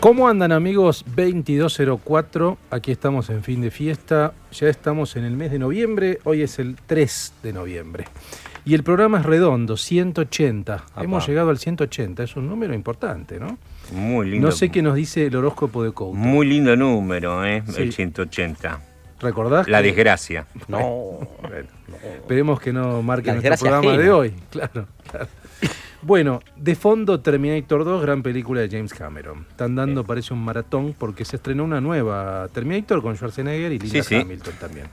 ¿Cómo andan amigos? 2204, aquí estamos en fin de fiesta, ya estamos en el mes de noviembre, hoy es el 3 de noviembre. Y el programa es redondo, 180. Hemos llegado al 180, es un número importante, ¿no? Muy lindo. No sé qué nos dice el horóscopo de Couto. Muy lindo número, ¿eh? Sí. El 180. ¿Recordás? La que- desgracia. No, Esperemos que no marque nuestro programa de hoy. Claro, claro. Bueno, de fondo Terminator 2, gran película de James Cameron. Están dando, parece un maratón, porque se estrenó una nueva Terminator con Schwarzenegger y Linda Sí, sí. Hamilton también.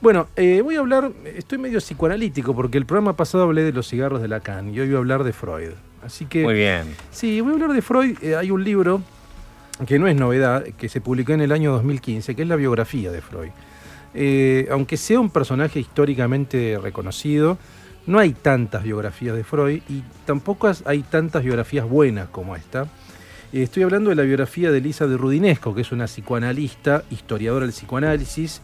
Bueno, eh, voy a hablar, estoy medio psicoanalítico, porque el programa pasado hablé de los cigarros de Lacan y hoy voy a hablar de Freud. Así que... Muy bien. Sí, voy a hablar de Freud. Eh, hay un libro que no es novedad, que se publicó en el año 2015, que es la biografía de Freud. Eh, aunque sea un personaje históricamente reconocido, no hay tantas biografías de Freud y tampoco hay tantas biografías buenas como esta. Eh, estoy hablando de la biografía de Elisa de Rudinesco, que es una psicoanalista, historiadora del psicoanálisis,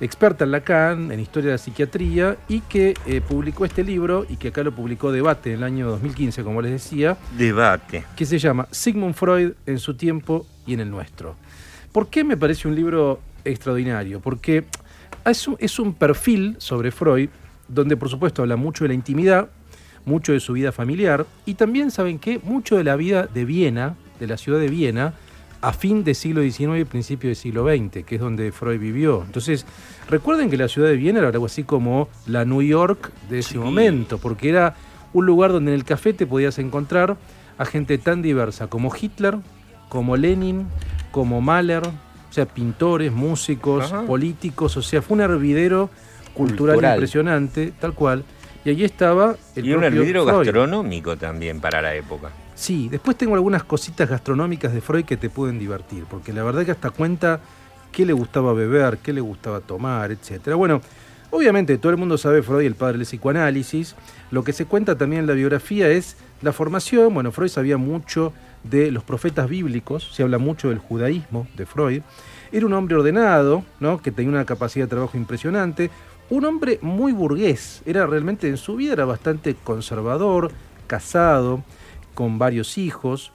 experta en Lacan, en historia de la psiquiatría, y que eh, publicó este libro, y que acá lo publicó Debate en el año 2015, como les decía, Debate. que se llama Sigmund Freud en su tiempo y en el nuestro. ¿Por qué me parece un libro extraordinario? Porque es un, es un perfil sobre Freud donde por supuesto habla mucho de la intimidad, mucho de su vida familiar y también, ¿saben qué? Mucho de la vida de Viena, de la ciudad de Viena, a fin del siglo XIX y principio del siglo XX, que es donde Freud vivió. Entonces, recuerden que la ciudad de Viena era algo así como la New York de ese Sí. momento, porque era un lugar donde en el café te podías encontrar a gente tan diversa como Hitler, como Lenin, como Mahler, o sea, pintores, músicos, Ajá. políticos, o sea, fue un hervidero cultural, Cultural. impresionante, tal cual. Y allí estaba el y un hervidero gastronómico también para la época. Sí, después tengo algunas cositas gastronómicas de Freud que te pueden divertir, porque la verdad que hasta cuenta qué le gustaba beber, qué le gustaba tomar, etcétera. Bueno, obviamente todo el mundo sabe Freud, el padre del psicoanálisis. Lo que se cuenta también en la biografía es la formación. Bueno, Freud sabía mucho de los profetas bíblicos, se habla mucho del judaísmo de Freud. Era un hombre ordenado, ¿no? que tenía una capacidad de trabajo impresionante. Un hombre muy burgués, era realmente en su vida era bastante conservador, casado, con varios hijos.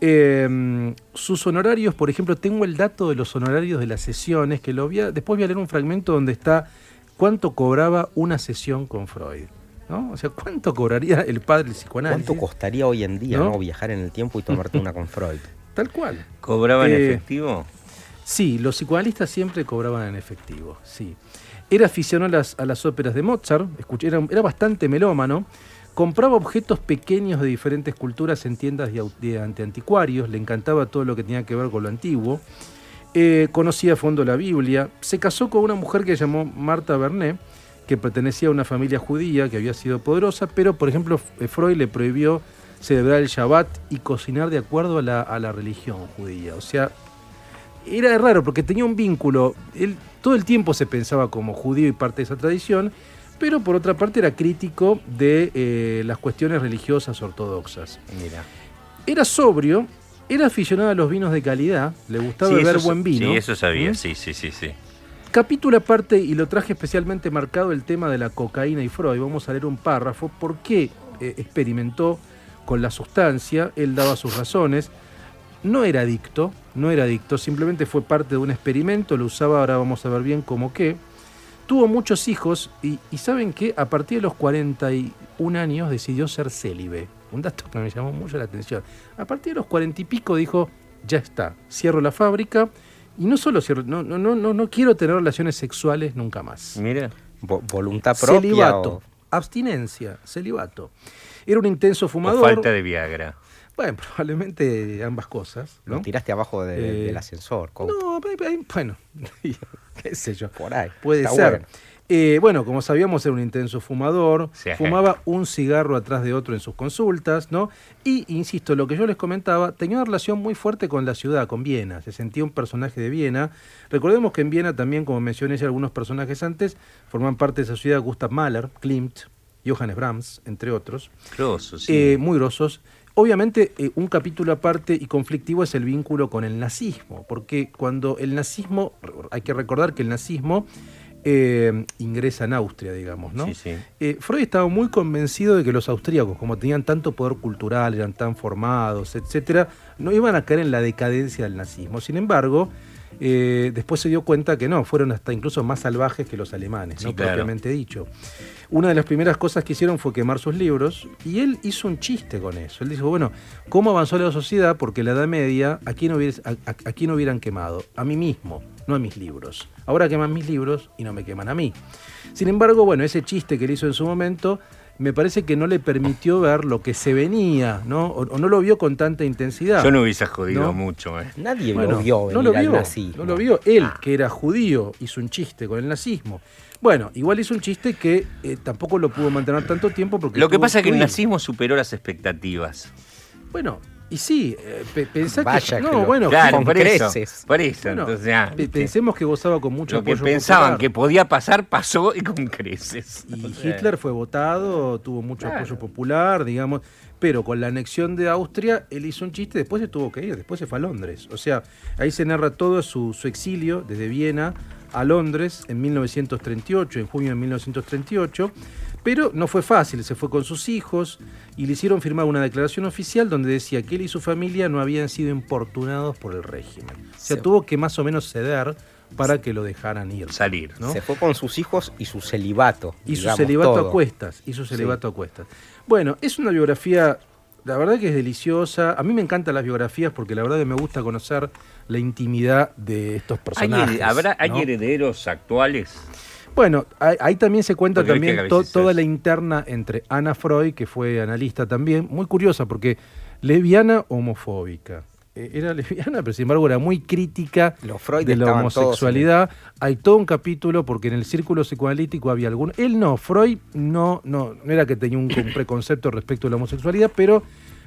Eh, sus honorarios, por ejemplo, tengo el dato de los honorarios de las sesiones, que lo voy a- después voy a leer un fragmento donde está cuánto cobraba una sesión con Freud. ¿no? O sea, cuánto cobraría el padre del psicoanálisis. ¿Cuánto costaría hoy en día ¿No? ¿no? viajar en el tiempo y tomarte una con Freud? Tal cual. ¿Cobraba en Eh, efectivo? Sí, los psicoanalistas siempre cobraban en efectivo, sí. Era aficionado a las, óperas de Mozart, era, era bastante melómano, compraba objetos pequeños de diferentes culturas en tiendas de, de anticuarios, le encantaba todo lo que tenía que ver con lo antiguo, eh, conocía a fondo la Biblia, se casó con una mujer que llamó Marta Bernet, que pertenecía a una familia judía que había sido poderosa, pero por ejemplo Freud le prohibió celebrar el Shabbat y cocinar de acuerdo a la, a la religión judía. O sea, era raro porque tenía un vínculo, él todo el tiempo se pensaba como judío y parte de esa tradición, pero por otra parte era crítico de eh, las cuestiones religiosas ortodoxas. Mira. Era sobrio, era aficionado a los vinos de calidad, le gustaba Sí, beber eso, buen vino. Sí, eso sabía, ¿Mm? sí, sí, sí, sí. Capítulo aparte, y lo traje especialmente marcado el tema de la cocaína y Freud. Vamos a leer un párrafo. ¿Por qué eh, experimentó con la sustancia? Él daba sus razones. No era adicto, no era adicto, simplemente fue parte de un experimento, lo usaba, ahora vamos a ver bien cómo qué. Tuvo muchos hijos y, y ¿saben qué? A partir de los 41 años decidió ser célibe. Un dato que me llamó mucho la atención. A partir de los 40 y pico dijo, ya está, cierro la fábrica y no solo cierro, no, no, no, no, no quiero tener relaciones sexuales nunca más. Mira. Vo- ¿Voluntad propia? Celibato, o- abstinencia, celibato. Era un intenso O fumador. falta de Viagra. Bueno, probablemente ambas cosas, ¿no? Lo tiraste abajo de- Eh, del ascensor. con- No, bueno, qué sé yo. Por ahí. Puede Está ser. bueno. Eh, bueno, como sabíamos, era un intenso fumador, Sí. fumaba un cigarro atrás de otro en sus consultas, ¿no? Y, insisto, lo que yo les comentaba, tenía una relación muy fuerte con la ciudad, con Viena, se sentía un personaje de Viena. Recordemos que en Viena también, como mencioné ya algunos personajes antes, forman parte de esa ciudad Gustav Mahler, Klimt, Johannes Brahms, entre otros. Grosso, sí. Eh, muy grosos. Obviamente, eh, un capítulo aparte y conflictivo es el vínculo con el nazismo, porque cuando el nazismo, hay que recordar que el nazismo eh, ingresa en Austria, digamos, ¿no? Sí, sí. Eh, Freud estaba muy convencido de que los austríacos, como tenían tanto poder cultural, eran tan formados, etcétera, no iban a caer en la decadencia del nazismo. Sin embargo, eh, después se dio cuenta que no, fueron hasta incluso más salvajes que los alemanes, Sí, ¿no? claro. propiamente dicho. Una de las primeras cosas que hicieron fue quemar sus libros y él hizo un chiste con eso. Él dijo, bueno, ¿cómo avanzó la sociedad? Porque en la Edad Media, ¿a quién, hubies- a, a- a quién hubieran quemado? A mí mismo, no a mis libros. Ahora queman mis libros y no me queman a mí. Sin embargo, bueno, ese chiste que él hizo en su momento me parece que no le permitió ver lo que se venía, ¿no? O, o no lo vio con tanta intensidad. Yo no hubiese jodido No. mucho, ¿eh? Nadie Bueno, lo vio no lo al vio, nazismo. no lo vio. Él, que era judío, hizo un chiste con el nazismo. Bueno, igual hizo un chiste que eh, tampoco lo pudo mantener tanto tiempo porque Lo que pasa es que el nazismo superó las expectativas. Bueno, y sí, eh, pe- pensá Vaya que que no, lo- bueno, claro, con por creces. eso. Por eso. bueno, entonces, ah, pensemos que gozaba con mucho Lo que apoyo pensaban popular. que podía pasar, pasó y con creces. Y O sea, Hitler fue votado, tuvo mucho Claro. apoyo popular, digamos, pero con la anexión de Austria, él hizo un chiste, después se tuvo que ir, después se fue a Londres. O sea, ahí se narra todo su, su exilio desde Viena a Londres en 1938, en junio de 1938, pero no fue fácil, se fue con sus hijos y le hicieron firmar una declaración oficial donde decía que él y su familia no habían sido importunados por el régimen. O sea, Se- tuvo que más o menos ceder para que lo dejaran ir. Salir. ¿no? Se fue con sus hijos y su celibato. Y su celibato todo. a cuestas. Y su celibato a cuestas. Bueno, es una biografía, la verdad que es deliciosa. A mí me encantan las biografías porque la verdad que me gusta conocer la intimidad de estos ¿Hay, personajes. hered- ¿habrá, ¿Hay herederos actuales? Bueno, ahí, ahí también se cuenta Porque también to- toda la interna entre Ana Freud, que fue analista también, muy curiosa porque lesbiana homofóbica. Eh, Era lesbiana, pero sin embargo era muy crítica Los Freud de la todos homosexualidad. Hay todo un capítulo porque en el círculo psicoanalítico había algún... Él no, Freud no, no, no era que tenía un con- preconcepto respecto a la homosexualidad, pero,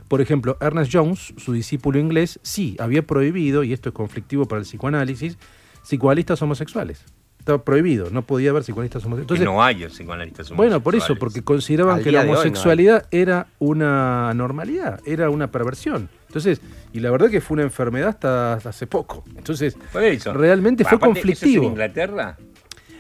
por ejemplo, Ernest Jones, su discípulo inglés, sí, había prohibido, y esto es conflictivo para el psicoanálisis, psicoanalistas homosexuales. Estaba prohibido, no podía haber psicoanalistas homosexuales. que Entonces, no hay psicoanalistas bueno, por eso, homosexuales. porque consideraban Al que la no homosexualidad era una anormalidad, era una perversión. Entonces, y la verdad que fue una enfermedad hasta, hasta hace poco. Entonces, Por eso. realmente fue Aparte, ¿eso es en conflictivo. Inglaterra?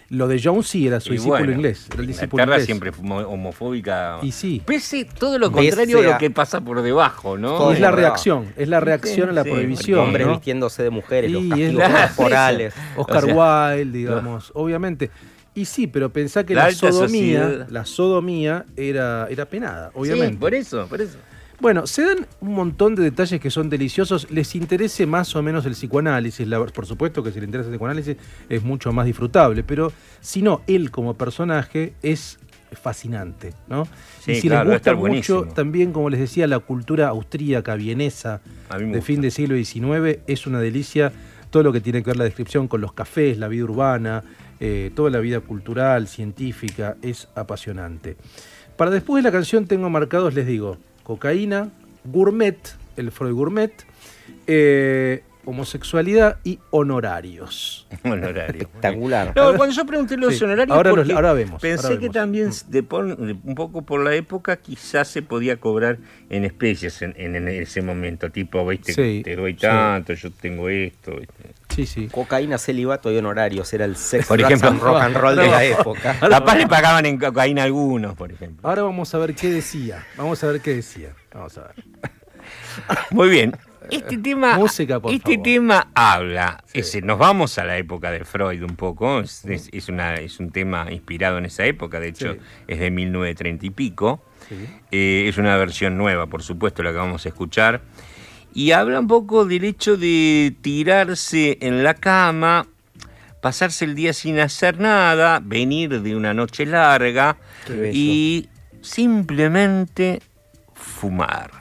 Lo de Jones sí era su Y discípulo bueno, inglés. Era el discípulo Inglaterra inglés. siempre fue homo- homofóbica. Y sí. Pese todo lo contrario a lo que pasa por debajo, ¿no? Y es la reacción, es la reacción a la sí, prohibición. Hombres ¿no? vistiéndose de mujeres, los Y castigos corporales. Oscar O sea, Wilde, digamos, obviamente. Y sí, pero pensá que La sodomía, sociedad. la sodomía era, era penada, obviamente. Sí, por eso, por eso. Bueno, se dan un montón de detalles que son deliciosos. Les interese más o menos el psicoanálisis. la- por supuesto que si les interesa el psicoanálisis es mucho más disfrutable, pero si no, él como personaje es fascinante, ¿no? Sí, y si claro, les gusta mucho, buenísimo. también, como les decía, la cultura austríaca, vienesa, de gusta. fin del siglo XIX, es una delicia. Todo lo que tiene que ver la descripción con los cafés, la vida urbana, eh, toda la vida cultural, científica, es apasionante. Para después de la canción tengo marcados, les digo, cocaína, gourmet, el Freud gourmet, eh, homosexualidad y honorarios. Honorario. Espectacular. No, cuando yo pregunté los Sí, honorarios, ahora los- porque ahora vemos, pensé ahora que vemos. también Mm. de por- de- un poco por la época quizás se podía cobrar en especies en, en- en ese momento, tipo, viste, Sí, te doy sí. tanto, yo tengo esto. ¿viste? Sí, sí. Cocaína, celibato y honorarios. Era el sex, Por ejemplo. and rock and roll de la época. Capaz le pagaban en cocaína algunos, por ejemplo. Ahora vamos a ver qué decía. Vamos a ver qué decía. Vamos a ver. Muy bien. Este tema, Música, por este favor. tema habla, Sí. nos vamos a la época de Freud un poco, es, es- es una, es un tema inspirado en esa época, de hecho Sí. es de 1930 y pico, Sí. Eh, es una versión nueva, por supuesto, la que vamos a escuchar, y habla un poco del hecho de tirarse en la cama, pasarse el día sin hacer nada, venir de una noche larga y simplemente fumar.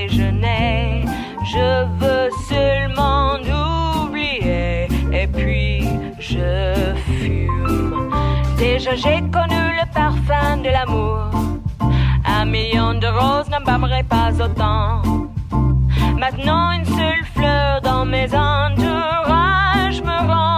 je veux seulement oublier et puis je fume. Déjà j'ai connu le parfum de l'amour, un million de roses n'embâmerait pas autant. Maintenant une seule fleur dans mes entourages me rend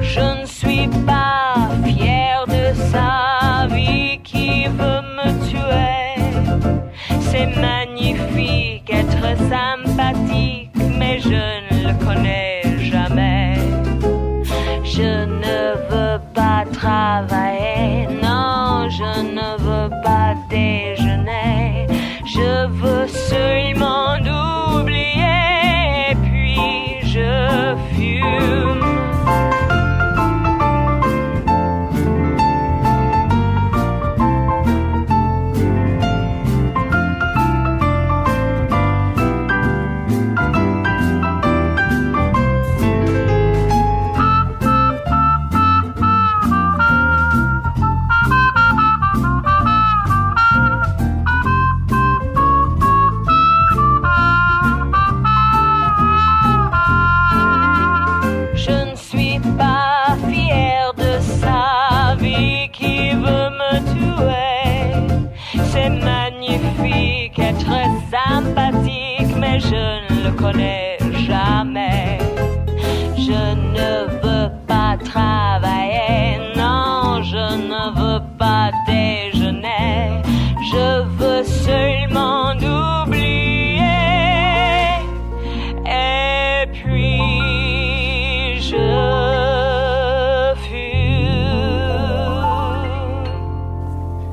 je ne suis pas fière de sa vie qui veut me tuer. C'est magnifique être sympathique, mais je ne le connais jamais. Je ne veux pas travailler,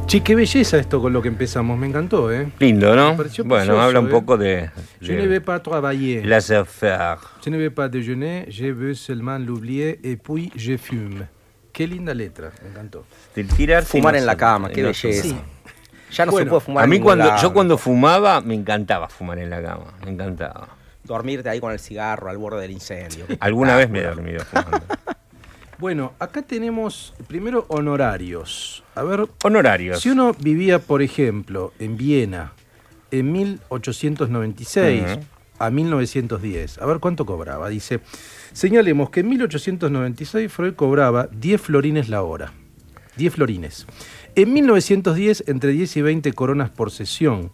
Che, qué belleza esto con lo que empezamos, me encantó, ¿eh? Lindo, ¿no? Me pareció Bueno, precioso, habla un ¿eh? poco de, Je ne vais pas travailler. las affaires. Je ne vais pas déjeuner, je veux seulement l'oublier et puis je fume. Qué linda letra, me encantó. Del tirarse Fumar en la cama, qué belleza. Sí. Ya no Bueno, se puede fumar A en mí cuando lado. yo cuando fumaba me encantaba fumar en la cama, me encantaba. Dormirte ahí con el cigarro al borde del incendio. Alguna vez me he dormido fumando. Bueno, acá tenemos primero honorarios. A ver, Honorarios. si uno vivía, por ejemplo, en Viena en 1896 Ujú. a 1910, a ver cuánto cobraba. Dice, señalemos que en 1896 Freud cobraba 10 florines la hora. 10 florines. En 1910, entre 10 y 20 coronas por sesión.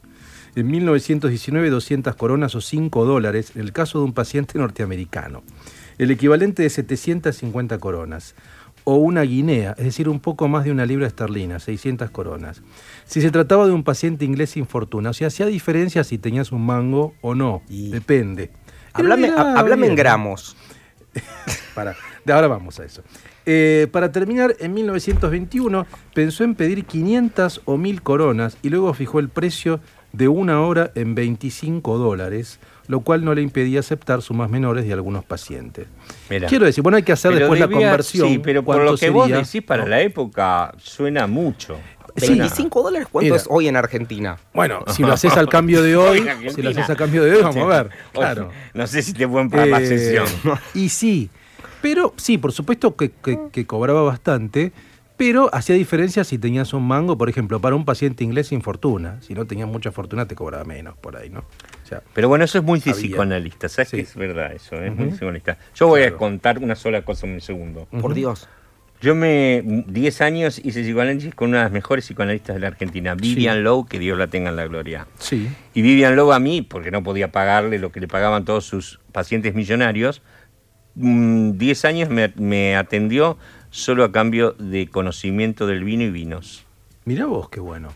En 1919, 200 coronas o 5 dólares en el caso de un paciente norteamericano. El equivalente de 750 coronas. O una guinea, es decir, un poco más de una libra esterlina, 600 coronas. Si se trataba de un paciente inglés sin fortuna, o sea, hacía diferencia si tenías un mango o no. Y- Depende. Háblame, Era ha- háblame en gramos. Para, de ahora vamos a eso. Eh, para terminar, en 1921 pensó en pedir 500 o 1000 coronas y luego fijó el precio de una hora en 25 dólares, lo cual no le impedía aceptar sumas menores de algunos pacientes. Mirá. Quiero decir, bueno, hay que hacer después la conversión. Sí, pero por ¿cuánto lo que vos decís para ¿no? la época suena mucho. Sí. 25 dólares, ¿cuánto Mira. es hoy en Argentina? Bueno, si lo haces al cambio de hoy, si lo haces al cambio de hoy, vamos a ver. Claro. No sé si te pueden pagar la Eh, sesión. Y sí, pero sí, por supuesto que, que- que cobraba bastante, pero hacía diferencia si tenías un mango, por ejemplo, para un paciente inglés sin fortuna. Si no tenías mucha fortuna, te cobraba menos por ahí, ¿no? Pero bueno, eso es muy Había. psicoanalista, ¿sabes Sí. que es verdad eso? Es Ujú. muy psicoanalista. Yo voy a contar una sola cosa en un segundo. Por Dios. Yo me, 10 años hice psicoanálisis con una de las mejores psicoanalistas de la Argentina, Vivian Lowe, que Dios la tenga en la gloria. sí. Y Vivian Lowe a mí, porque no podía pagarle lo que le pagaban todos sus pacientes millonarios, mm, 10 años me, me atendió solo a cambio de conocimiento del vino y vinos. Mirá vos, qué bueno.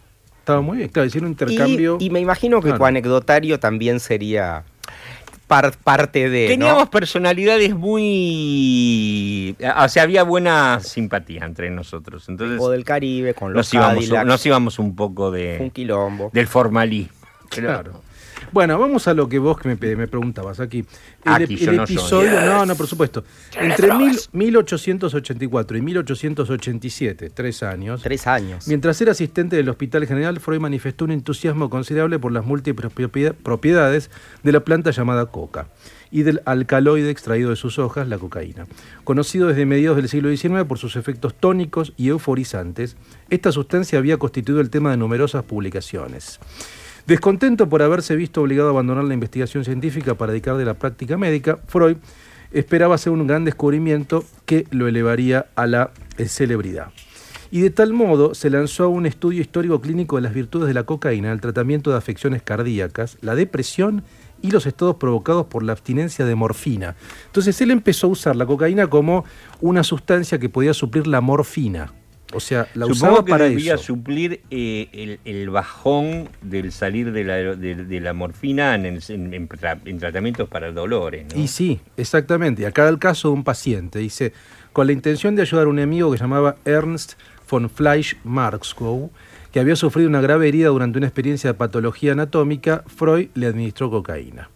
Estaba muy bien, claro, hicieron un intercambio. Y, y me imagino que Claro. tu anecdotario también sería par- parte de. ¿no? Teníamos personalidades muy... O sea, había buena simpatía entre nosotros. Entonces O del Caribe, con los nos íbamos, nos íbamos un poco un de, quilombo. del formalismo. Claro. Bueno, vamos a lo que vos que me, me preguntabas aquí. El, Aquí, ep- yo el no soy. episodio, no, no, por supuesto. Entre mil- 1884 y 1887, tres años, Tres años. mientras era asistente del Hospital General, Freud manifestó un entusiasmo considerable por las múltiples propiedad- propiedades de la planta llamada coca y del alcaloide extraído de sus hojas, la cocaína. Conocido desde mediados del siglo XIX por sus efectos tónicos y euforizantes, esta sustancia había constituido el tema de numerosas publicaciones. Descontento por haberse visto obligado a abandonar la investigación científica para dedicarse a la práctica médica, Freud esperaba hacer un gran descubrimiento que lo elevaría a la eh, celebridad. Y de tal modo se lanzó a un estudio histórico clínico de las virtudes de la cocaína, el tratamiento de afecciones cardíacas, la depresión y los estados provocados por la abstinencia de morfina. Entonces él empezó a usar la cocaína como una sustancia que podía suplir la morfina. O sea, la usaba Supongo que para debía eso. suplir eh, el, el bajón del salir de la, de, de la morfina en, el- en- en tra- en tratamientos para dolores. ¿no? Y sí, exactamente. Acá el caso de un paciente. Dice, con la intención de ayudar a un amigo que se llamaba Ernst von Fleisch-Marxkow, que había sufrido una grave herida durante una experiencia de patología anatómica, Freud le administró cocaína.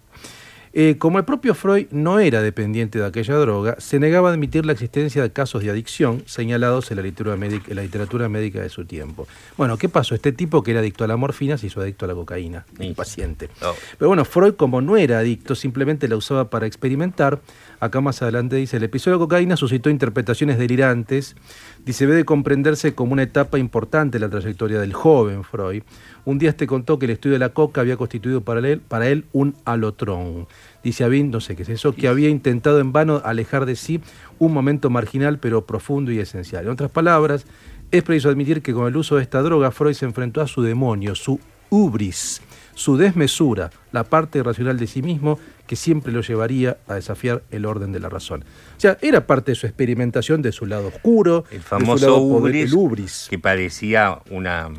Eh, como el propio Freud no era dependiente de aquella droga, se negaba a admitir la existencia de casos de adicción señalados en la literatura médica, en la literatura médica de su tiempo. Bueno, ¿qué pasó? Este tipo que era adicto a la morfina se hizo adicto a la cocaína, el paciente. Oh. Pero bueno, Freud como no era adicto, simplemente la usaba para experimentar. Acá más adelante dice, el episodio de cocaína suscitó interpretaciones delirantes. Dice, debe comprenderse como una etapa importante en la trayectoria del joven Freud. Un día este contó que el estudio de la coca había constituido para él, para él un alotrón. Dice Avin, no sé qué es eso, que había intentado en vano alejar de sí un momento marginal pero profundo y esencial. En otras palabras, es preciso admitir que con el uso de esta droga Freud se enfrentó a su demonio, su ubris, su desmesura, la parte irracional de sí mismo que siempre lo llevaría a desafiar el orden de la razón. O sea, era parte de su experimentación de su lado oscuro, El de su famoso lado poder- ubris, el ubris. que parecía una,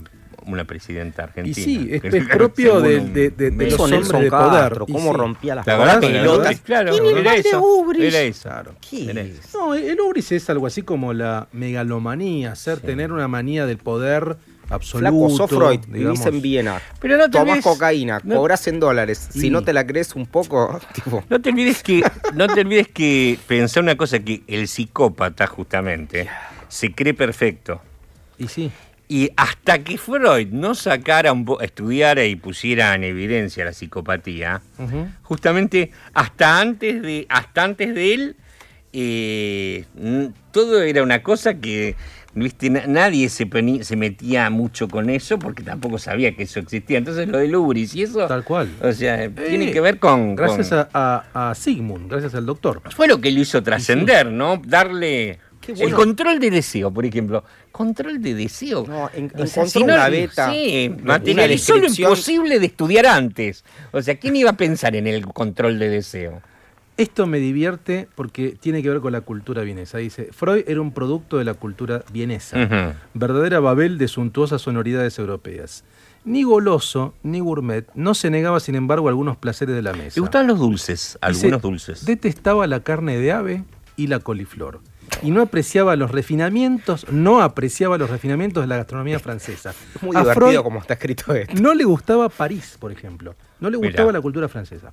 una presidenta Y argentina. sí, es, es propio de, de- de- de los hombres Nelson de poder. Castro, Y cómo sí. rompía las La pelotas. el- claro, ¿Quién era eso, ubris? era eso. ¿Qué Era eso. No, el ubris es algo así como la megalomanía, ser, tener una manía del poder absoluto. Flaco, sos Freud, digamos. vivís en Viena. Pero no te Tomás olvides- cocaína, no- cobras en dólares. Si no te la crees un poco, tipo, No te olvides que, no te olvides que pensar una cosa que el psicópata justamente se cree perfecto. Y sí. Y hasta que Freud no sacara un estudiara y pusiera en evidencia la psicopatía, justamente hasta antes de, hasta antes de él, eh, todo era una cosa que ¿viste? Na- nadie se, se metía mucho con eso porque tampoco sabía que eso existía. Entonces lo del Ubris y eso, Tal cual. o sea, tiene Eh, que ver con... Gracias con- a, a, a Sigmund, gracias al doctor. Fue lo que lo hizo trascender, ¿no? Darle... Qué El bueno. control de deseo, por ejemplo. Control de deseo. no, en- O sea, encontró si no- una beta. Sí, materializó lo imposible de estudiar antes. O sea, ¿quién iba a pensar en el control de deseo? Esto me divierte porque tiene que ver con la cultura vienesa. Dice, Freud era un producto de la cultura vienesa, verdadera Babel de suntuosas sonoridades europeas. Ni goloso, ni gourmet, no se negaba, sin embargo, a algunos placeres de la mesa. ¿Le gustaban los dulces? Dice, Algunos dulces. Detestaba la carne de ave y la coliflor. Y no apreciaba los refinamientos, no apreciaba los refinamientos de la gastronomía francesa. Es muy A divertido Freud como está escrito esto. no le gustaba París, por ejemplo. No le Mirá. gustaba la cultura francesa.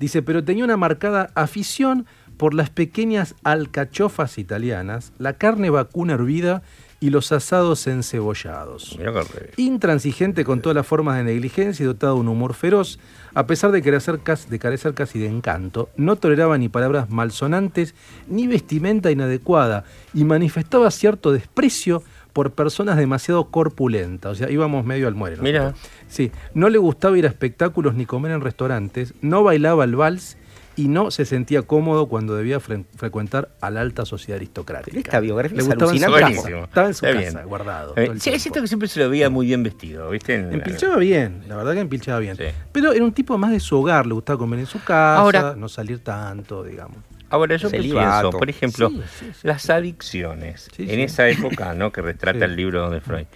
Dice, pero tenía una marcada afición por las pequeñas alcachofas italianas, la carne vacuna hervida y los asados encebollados. Intransigente con todas las formas de negligencia y dotado de un humor feroz, a pesar de carecer, casi, de carecer casi de encanto, no toleraba ni palabras malsonantes ni vestimenta inadecuada y manifestaba cierto desprecio por personas demasiado corpulentas. O sea, íbamos medio al muere. Mira. Sí, no le gustaba ir a espectáculos ni comer en restaurantes, no bailaba el vals y no se sentía cómodo cuando debía fre- frecuentar a la alta sociedad aristocrática. Esta biografía Le es gustaba en su casa. Estaba en su Está casa, bien. guardado. Eh, sí, es cierto que siempre se lo veía muy bien vestido, ¿viste? En- Empilchaba bien, la verdad que empilchaba bien. Sí. Pero era un tipo más de su hogar, le gustaba comer en su casa, Ahora- no salir tanto, digamos. Ahora yo pienso, por ejemplo, Sí, sí, sí. las adicciones, en esa época ¿no? que retrata el libro de Freud,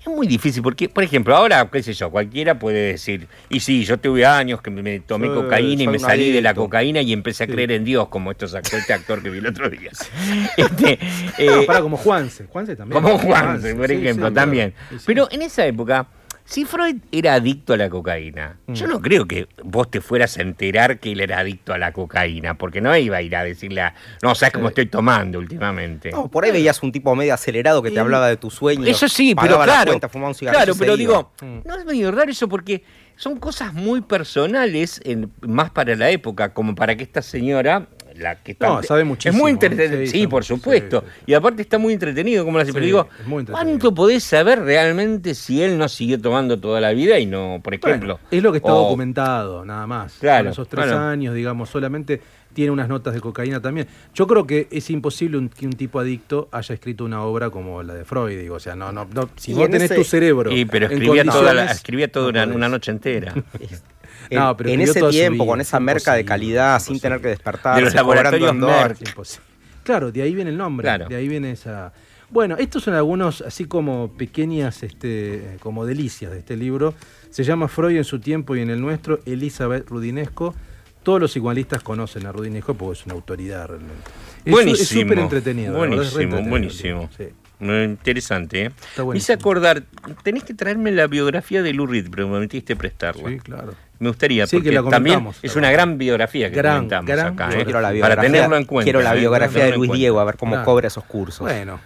Es muy difícil porque, por ejemplo, ahora, qué sé yo, cualquiera puede decir, y sí, yo tuve años que me tomé cocaína y me salí de la cocaína y empecé a creer en Dios, como estos este actor que vi el otro día. Este, eh, No, como Juanse. Juanse también. como Juanse, por ejemplo, también. Pero en esa época, si Freud era adicto a la cocaína, Mm. yo no creo que vos te fueras a enterar que él era adicto a la cocaína, porque no iba a ir a decirle, a, no, ¿sabes cómo estoy tomando últimamente? No, por ahí veías un tipo medio acelerado que te hablaba de tus sueños. Eso sí, pero claro. cuenta, un claro, pero digo, Mm. no es medio raro eso porque son cosas muy personales, en- más para la época, como para que esta señora, la que está. No, sabe Es muchísimo, muy ¿no? entretenido. Sí, Sí, por supuesto. sí, sí. Y aparte está muy entretenido, como la Sí, pero digo, es muy. ¿cuánto podés saber realmente si él no siguió tomando toda la vida y no, por ejemplo? Bueno, es lo que está o- documentado, nada más. Claro, Con esos tres bueno. años, digamos, solamente tiene unas notas de cocaína también. Yo creo que es imposible un- que un tipo adicto haya escrito una obra como la de Freud. Digo, o sea, no, no, no si vos en tenés ese- tu cerebro. Y, pero escribía toda, la- escribía toda no una, una noche entera. En, No, pero en escribió ese tiempo, vida, con esa es merca de imposible, calidad, sin tener que despertar, De los laboratorios. Claro, de ahí viene el nombre. Claro. De ahí viene esa. Bueno, estos son algunos, así como pequeñas, este, como delicias de este libro. Se llama Freud en su tiempo y en el nuestro, Elizabeth Rudinesco. Todos los psicoanalistas conocen a Rudinesco porque es una autoridad realmente. Es su- buenísimo. Es súper entretenido. es Buenísimo, entretenido buenísimo. sí. Muy interesante, ¿eh? Está Me hice acordar, tenés que traerme la biografía de Lou Reed, pero me prometiste prestarla. Sí, claro. Me gustaría, Sí, que porque la también comentamos, es una gran biografía que Gran, comentamos gran acá. ¿eh? Quiero la para biografía, tenerlo en cuenta. quiero la ¿eh? biografía de Luis. Diego, a ver cómo Claro. cobra esos cursos. Bueno,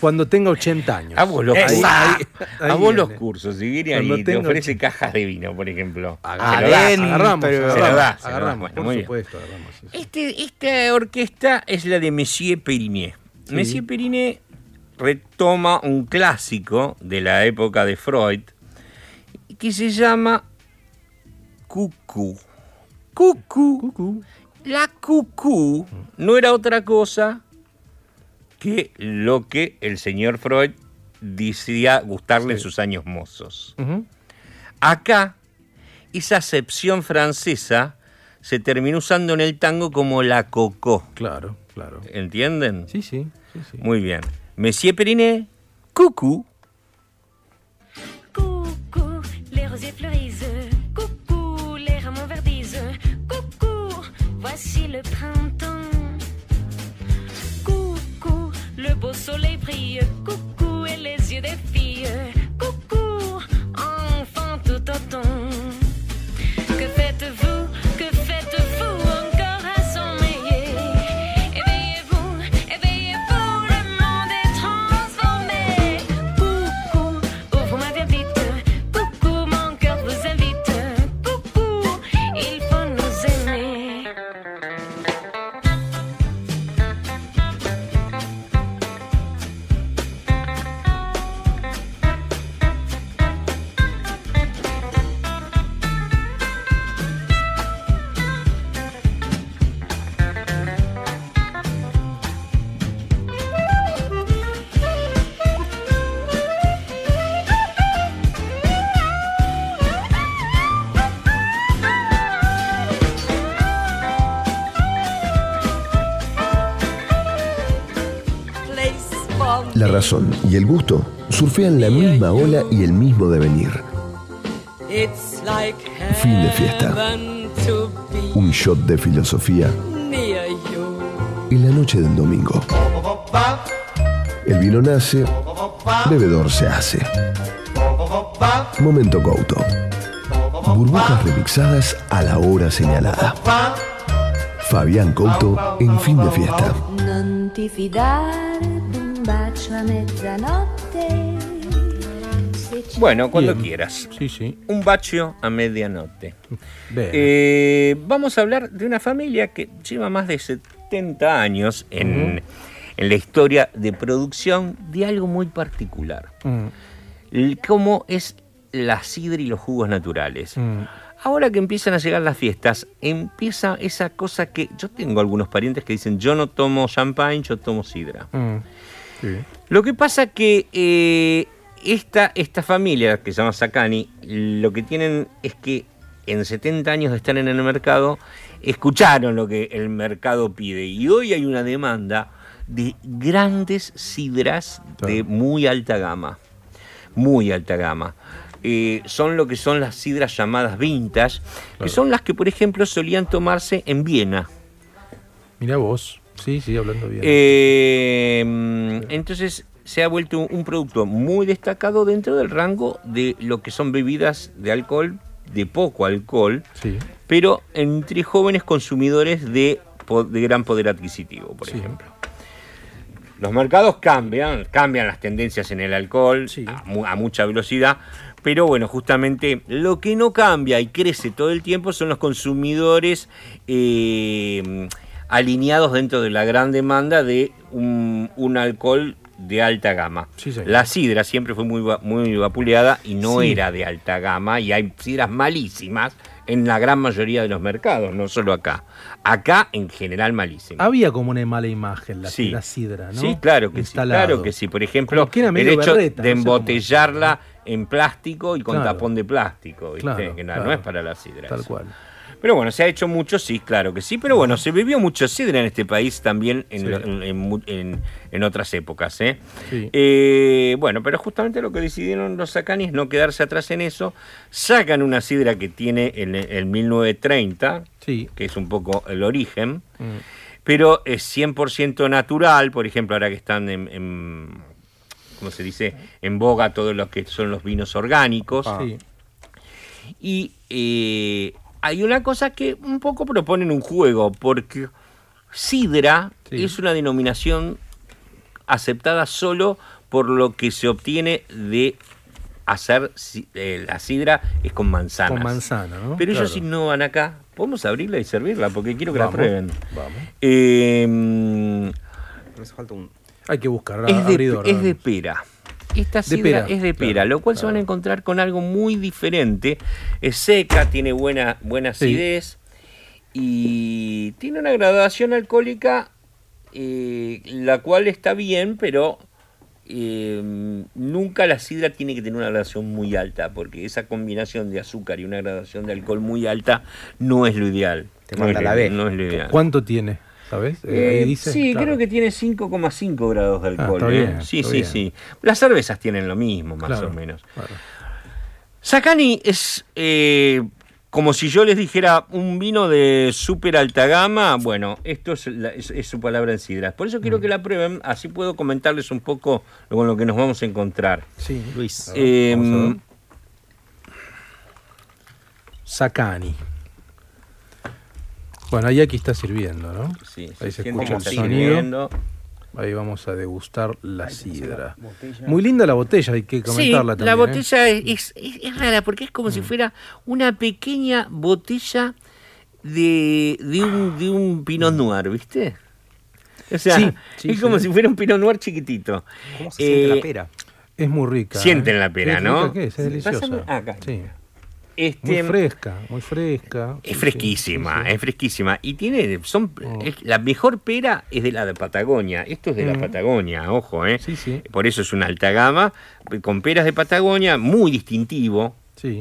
cuando tenga 80 años. A vos los, Ahí- cursos. ahí- ahí a vos los cursos, si viene ahí te tengo- ofrece cajas de vino, por ejemplo. Ah, Se lo. Agarramos, agarramos, Se lo da, se lo da. agarramos, Bueno, por supuesto, agarramos. Este, esta orquesta es la de Monsieur Periné. Sí. Monsieur Periné retoma un clásico de la época de Freud que se llama Cucú. Cucú. Cucú. La cucú no era otra cosa que lo que el señor Freud decía gustarle en sus años mozos. Acá, esa acepción francesa se terminó usando en el tango como la cocó. Claro, claro. ¿Entienden? Sí, sí, sí, sí. Muy bien. Monsieur Periné, cucú. Coucou, les rosiers fleurissent. Coucou, les rameaux verdissent. Coucou, voici le printemps. Coucou, le beau soleil brille. Coucou, et les yeux des filles. Razón y el gusto surfean la misma ola y el mismo devenir. Fin de fiesta. Un shot de filosofía en la noche del domingo. El vino nace, bebedor se hace. Momento Couto. Burbujas remixadas a la hora señalada. Fabián Couto en fin de fiesta. Mezzanotte. Bueno, cuando Bien. quieras. Sí, sí. Un bacio a medianoche. Eh, vamos a hablar de una familia que lleva más de 70 años en, en la historia de producción de algo muy particular, Mm, como es la sidra y los jugos naturales. mm. Ahora que empiezan a llegar las fiestas, empieza esa cosa que yo tengo algunos parientes que dicen, yo no tomo champagne, yo tomo sidra. Sí. Lo que pasa que eh, esta, esta familia que se llama Sakani, lo que tienen es que en 70 años de estar en el mercado, escucharon lo que el mercado pide y hoy hay una demanda de grandes sidras de muy alta gama. muy alta gama. Eh, son lo que son las sidras llamadas vintage, que son las que, por ejemplo, solían tomarse en Viena. Mirá vos. Sí, sí, hablando bien. Eh, entonces se ha vuelto un, producto muy destacado dentro del rango de lo que son bebidas de alcohol, de poco alcohol, sí. pero entre jóvenes consumidores de, de gran poder adquisitivo, por Sí. ejemplo. Los mercados cambian, cambian las tendencias en el alcohol Sí. a, mu- a mucha velocidad, pero bueno, justamente lo que no cambia y crece todo el tiempo son los consumidores eh, alineados dentro de la gran demanda de un, un alcohol de alta gama. Sí, la sidra siempre fue muy, muy vapuleada y no Sí. era de alta gama y hay sidras malísimas en la gran mayoría de los mercados, no solo acá. Acá en general malísimas. Había como una mala imagen la, Sí. la sidra, ¿no? Sí, claro que Instalado. sí, claro que sí. Por ejemplo, el hecho berreta, de no sé cómo- embotellarla en plástico y con Claro. tapón de plástico, ¿viste? Claro, que no, claro. no es para la sidra. Tal eso. cual. Pero bueno, se ha hecho mucho, sí, claro que sí. Pero bueno, se bebió mucho sidra en este país también en, Sí. en- otras épocas. ¿eh? Sí. Eh, bueno, pero justamente lo que decidieron los Sacani es no quedarse atrás en eso. Sacan una sidra que tiene en el 1930, Sí. que es un poco el origen Mm. pero es 100% natural, por ejemplo, ahora que están en, ¿cómo se dice? En boga todos los que son los vinos orgánicos. Sí. Y eh, hay una cosa que un poco proponen un juego, porque sidra Sí. es una denominación aceptada solo por lo que se obtiene de hacer eh, la sidra es con manzanas. Con manzana, ¿no? Pero ellos Claro. innovan acá. Podemos abrirla y servirla porque quiero que Vamos, la prueben. Vamos. Eh, Me hace falta un. Hay que buscar es, de, abridor. es de pera. Esta sidra pera, es de pera, claro, lo cual se van a encontrar con algo muy diferente. Es seca, tiene buena, buena Sí. acidez y tiene una graduación alcohólica eh, la cual está bien, pero eh, nunca la sidra tiene que tener una graduación muy alta, porque esa combinación de azúcar y una graduación de alcohol muy alta no es lo ideal. Te no, manda es la B. no es lo ideal. ¿Cuánto tiene? ¿Sabes? Eh, Eh, ahí dice. sí, Claro. creo que tiene 5,5 grados de Ah, alcohol. está ¿eh? bien, sí, está sí, bien. sí. Las cervezas tienen lo mismo, más Claro, o menos. claro. Sacani es eh, como si yo les dijera un vino de súper alta gama. Bueno, esto es, la- es- es su palabra en sidras. Por eso Mm. quiero que la prueben, así puedo comentarles un poco con lo que nos vamos a encontrar. Sí. Luis. Eh, ver. Sacani. Bueno, ahí aquí está sirviendo, ¿no? sí, Ahí se escucha el está sonido. sirviendo. Ahí vamos a degustar la sidra. Muy linda la botella, hay que Sí, comentarla la también. ¿eh? botella es, es- es rara porque es como Mm. si fuera una pequeña botella de, de, un, de un Pinot Noir, ¿viste? O sea, Mm. Sí, sí, es como sí. si fuera un Pinot Noir chiquitito. ¿Cómo se siente Eh, la pera? Es muy rica. Sienten ¿eh? la pera, ¿Es ¿no? rica qué es? Es deliciosa. Acá. Sí. Este, Muy fresca, muy fresca. Es fresquísima, sí, sí. es fresquísima. Y tiene, son, Oh. es- la mejor pera es de la de Patagonia. Esto es de la Mm. Patagonia, ojo, ¿eh? Sí, sí. Por eso es una alta gama, con peras de Patagonia, muy distintivo. Sí.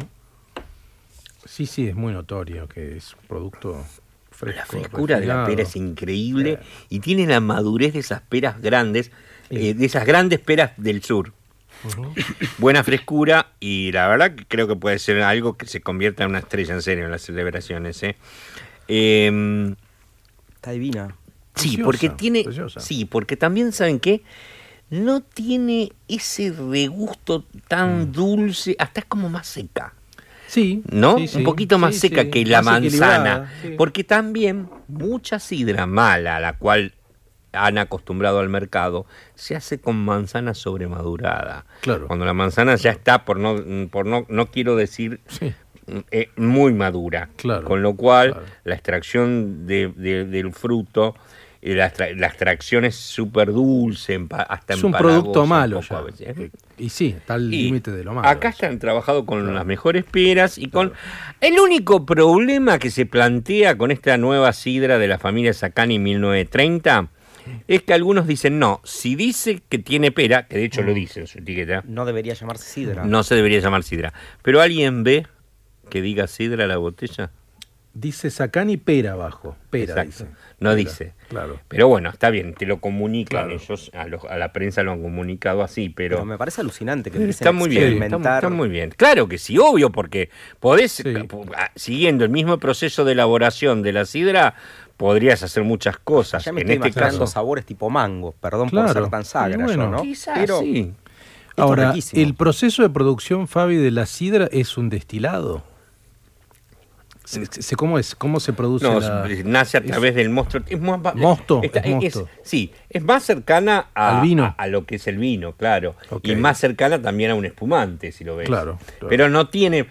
Sí, sí, es muy notorio que es un producto fresco. La frescura de la pera es increíble y tiene la madurez de esas peras grandes, eh, de esas grandes peras del sur. Buena frescura y la verdad que creo que puede ser algo que se convierta en una estrella en serio en las celebraciones. ¿eh? Em, Está divina. Sí, Preciosa, porque tiene. preciosa. Sí, porque también saben que no tiene ese regusto tan Mm. dulce, hasta es como más seca, Sí. ¿no? sí, sí, Un poquito más sí, seca sí, que la más manzana. Porque también mucha sidra mala, la cual han acostumbrado al mercado, se hace con manzana sobremadurada. Claro. Cuando la manzana ya está, por no, por no, no quiero decir Sí. eh, muy madura. Claro, Con lo cual, claro. la extracción de- de- del fruto, eh, la, la extracción es súper dulce, hasta Es un producto un malo poco ya. a veces, ¿eh? Y sí, está al límite de lo malo. Acá están trabajado con las mejores peras y con... El único problema que se plantea con esta nueva sidra de la familia Sacani 1930 es que algunos dicen, no, si dice que tiene pera, que de hecho Mm. lo dice en su etiqueta, No debería llamarse sidra. no se debería llamar sidra. Pero alguien ve que diga sidra a la botella. Dice Sacani pera abajo. Pera Exacto. dice. No Pera, dice. Claro. Pero bueno, está bien, te lo comunican Claro. ellos, a, los- a la prensa lo han comunicado así, Pero, pero... me parece alucinante que Está muy bien, está, experimentar. está muy bien. Claro que sí, obvio, porque podés, Sí. ah, siguiendo el mismo proceso de elaboración de la sidra, podrías hacer muchas cosas. Ya me en estoy este imaginando caso, sabores tipo mango, perdón Claro. por ser tan sagra bueno, yo, ¿no? quizás Pero sí. Ahora, riquísimo. el proceso de producción, Fabi, de la sidra es un destilado. Se- se- ¿Cómo es? ¿Cómo se produce No, la- nace a es- través del mosto. Es más, Mosto, es mosto. sí, es más cercana a, Al vino. A, a lo que es el vino, claro. Y más cercana también a un espumante, si lo ves. Claro, claro. Pero no tiene.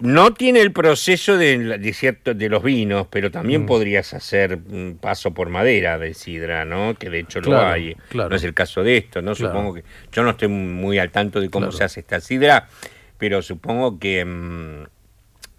No tiene el proceso de, cierto, de los vinos, pero también Mm. podrías hacer un paso por madera de sidra, ¿no? Que de hecho Claro, lo hay. claro. No es el caso de esto, ¿no? Claro. Supongo que. Yo no estoy muy al tanto de cómo se hace esta sidra, pero supongo que. mm,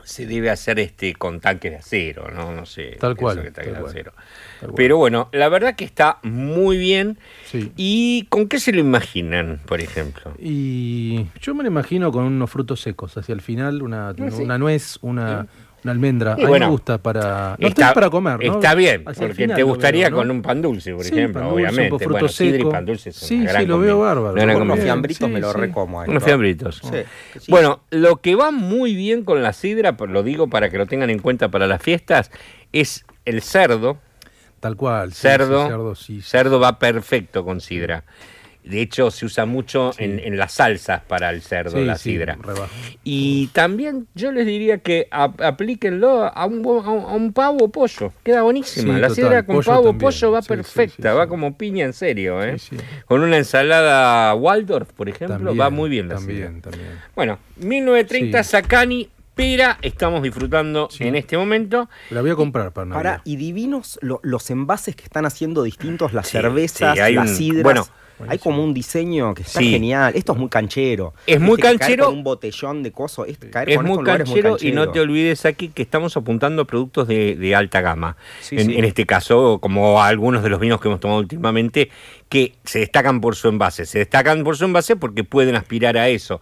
se debe hacer este con tanques de acero, ¿no? No sé. Tal cual, que tanques tal de cual. acero. Tal cual. Pero bueno, la verdad que está muy bien. Sí. ¿Y con qué se lo imaginan, por ejemplo? Y yo me lo imagino con unos frutos secos. Hacia el final, una, Ah, sí. una nuez, una, una almendra. Y a mí me gusta para. No estoy para comer, ¿no? Está bien, Hacia porque te gustaría veo, ¿no? con un pan dulce, por Sí, ejemplo, pan dulce, un obviamente. fruto Bueno, sidra y pan dulce es Sí, una sí, gran lo veo bárbaro. gran Por unos fiambritos sí, me lo sí. recomo. a esto. Unos fiambritos. Sí, sí. Bueno, lo que va muy bien con la sidra, lo digo para que lo tengan en cuenta para las fiestas, es el cerdo. Tal cual. sí, cerdo, sí, cerdo, sí, sí. cerdo va perfecto con sidra. De hecho, se usa mucho en, en las salsas para el cerdo, Sí, la sidra. Y también yo les diría que aplíquenlo a un, a un- a un pavo o pollo. Queda buenísima. Sí, la total, sidra con pollo pavo o también. pollo va Sí, sí, perfecta, sí, va sí. como piña en serio. ¿eh? Sí, sí. Con una ensalada Waldorf, por ejemplo, También, va muy bien la También, sidra. también. Bueno, 1930 Sí. Sacani, pera, estamos disfrutando Sí. en este momento. La voy a comprar para Navidad. Para, y divinos lo- los envases que están haciendo distintos, las Sí, cervezas, sí, hay las un- sidras. bueno, hay como un diseño que está Sí. genial. Esto es muy canchero. Es muy caer canchero. con un botellón de. Es, caer Es con muy en lugares canchero, y no te canchero. olvides aquí que estamos apuntando a productos de, de alta gama. Sí, en, sí. en este caso, como algunos de los vinos que hemos tomado últimamente, que se destacan por su envase. Se destacan por su envase porque pueden aspirar a eso.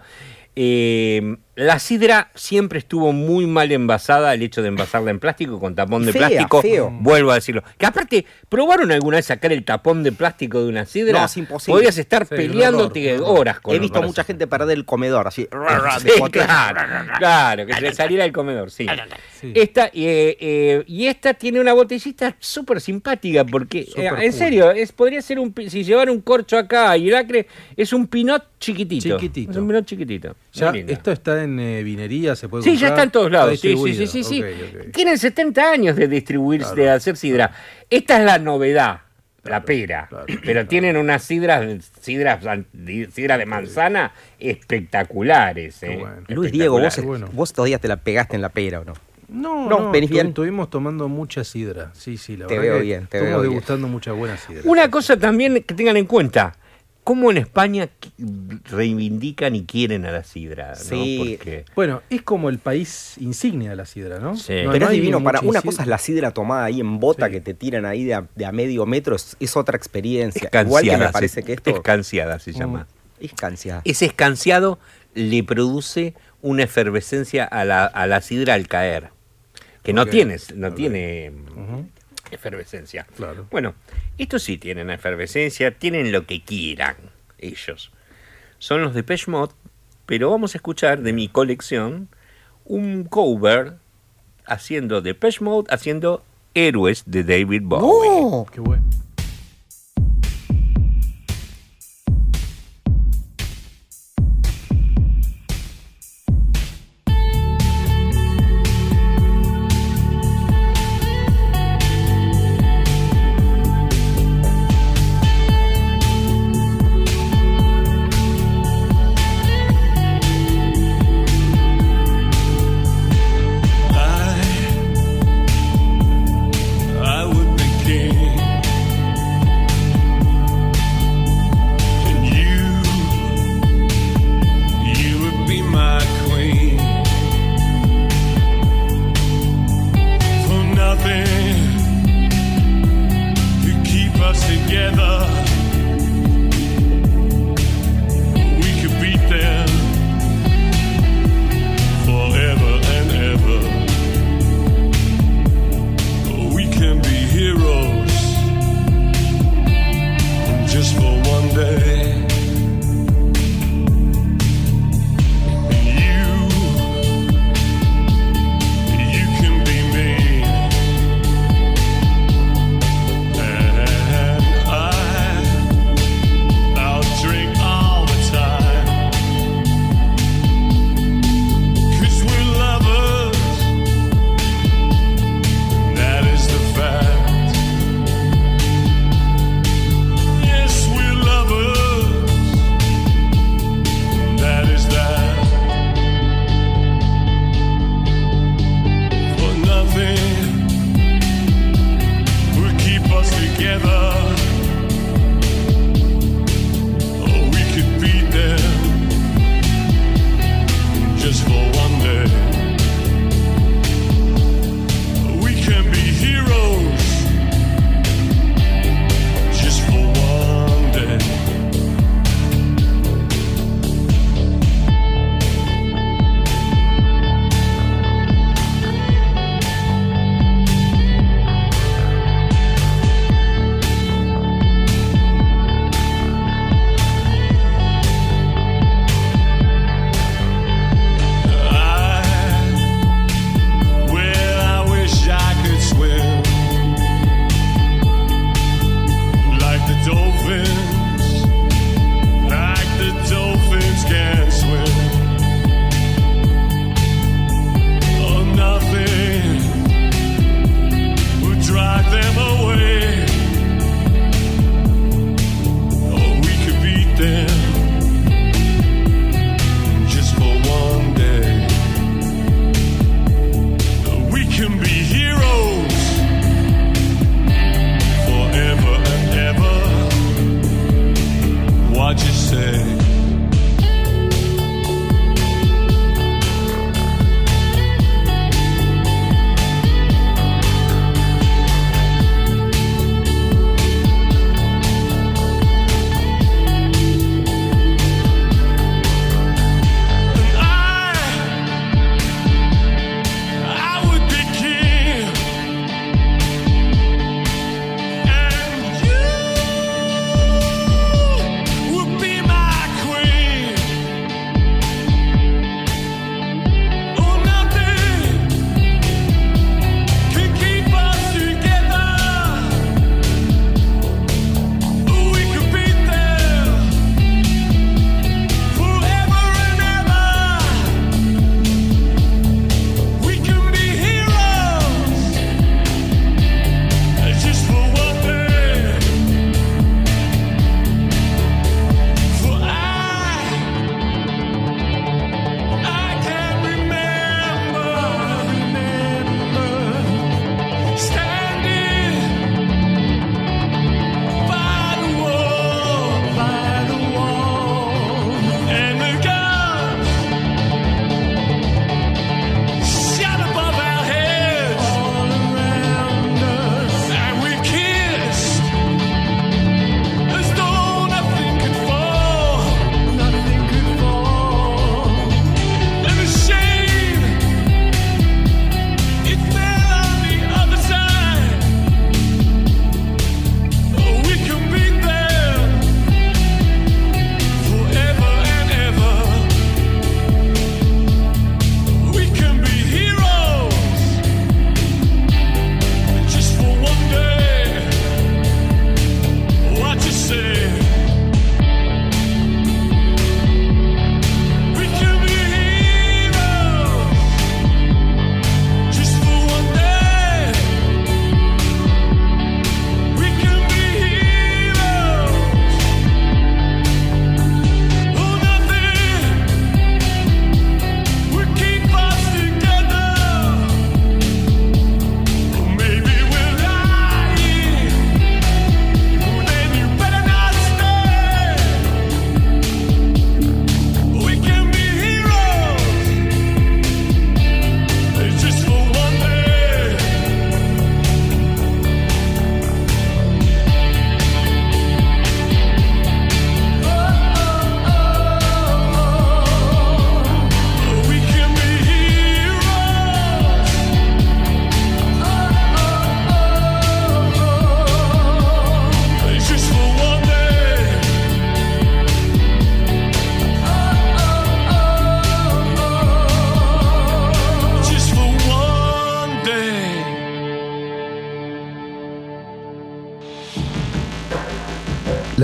Eh, la sidra siempre estuvo muy mal envasada, el hecho de envasarla en plástico con tapón de plástico. feo. Vuelvo a decirlo. Que aparte, ¿probaron alguna vez sacar el tapón de plástico de una sidra? No, es imposible. Podrías estar Sí, peleándote horror, un horror. horas con He visto mucha gente perder el comedor, así. Sí, claro, claro, que se le saliera del comedor, sí. Sí. Esta, eh, eh, y esta tiene una botellita súper simpática, porque, eh, en serio, es, podría ser un, si llevar un corcho acá y el acre, es un pinot chiquitito. Chiquitito. Es un pinot chiquitito. Ya, esto está en eh, vinería, se puede Sí, ya está en todos lados. Sí, sí, sí, sí. Tienen 70 años de distribuirse, de hacer sidra. Esta es la novedad, la pera. claro, Pero claro. tienen unas sidras, sidras, an- di- sidra de manzana espectaculares. Eh, bueno. Luis Diego, vos. Bueno. vos todavía te la pegaste en la pera, ¿o no? No, No, bien. estuvimos tomando mucha sidra. Sí, sí, la Te verdad veo bien, te veo bien. degustando mucha buena sidra. Una cosa también que tengan en cuenta, cómo en España reivindican y quieren a la sidra, ¿no? Sí. Porque Bueno, es como el país insignia de la sidra, ¿no? Sí. No- Pero no es divino. Para, una cosa es la sidra tomada ahí en bota Sí. que te tiran ahí de a, de a medio metro, es, es otra experiencia. escanciada, Igual que me se- parece que esto escanciada se llama. es canciada. Ese escanciado le produce una efervescencia a la, a la sidra al caer, que no Ok, tiene, no tiene efervescencia. Claro. Bueno, estos sí tienen efervescencia, tienen lo que quieran ellos. Son los de Mode, pero vamos a escuchar de mi colección un cover haciendo de Mode, haciendo Héroes de David Bowie. ¡No! Qué bueno.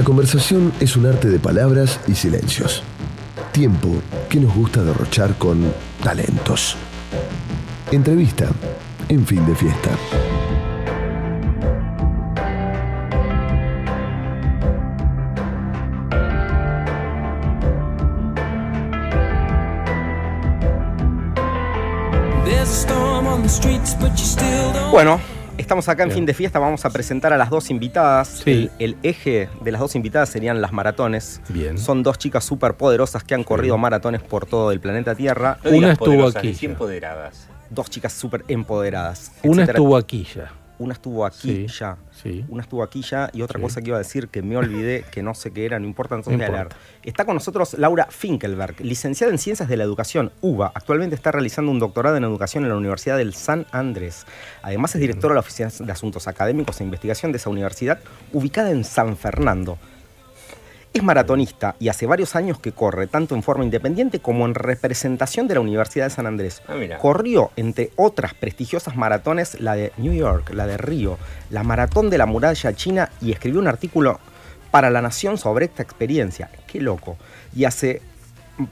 Conversación es un arte de palabras y silencios. Tiempo que nos gusta derrochar con talentos. Entrevista en fin de fiesta. Bueno, estamos acá en fin de fiesta, vamos a presentar a las dos invitadas. Sí. El, el eje de las dos invitadas serían las maratones. Bien. Son dos chicas súper poderosas que han corrido maratones por todo el planeta Tierra. No Una estuvo aquí. Dos chicas súper empoderadas. Una etcétera. estuvo aquí ya. Una estuvo aquí Sí, ya. sí. Una estuvo aquí ya. Y otra Sí. cosa que iba a decir que me olvidé, que no sé qué era, no importa, entonces No importa. Está con nosotros Laura Finkelberg, licenciada en Ciencias de la Educación, UBA. Actualmente está realizando un doctorado en Educación en la Universidad del San Andrés. Además es directora de la Oficina de Asuntos Académicos e Investigación de esa universidad, ubicada en San Fernando. Es maratonista y hace varios años que corre, tanto en forma independiente como en representación de la Universidad de San Andrés. Ah. Corrió, entre otras prestigiosas maratones, la de New York, la de Río, la maratón de la muralla china y escribió un artículo para La Nación sobre esta experiencia. Qué loco. Y hace,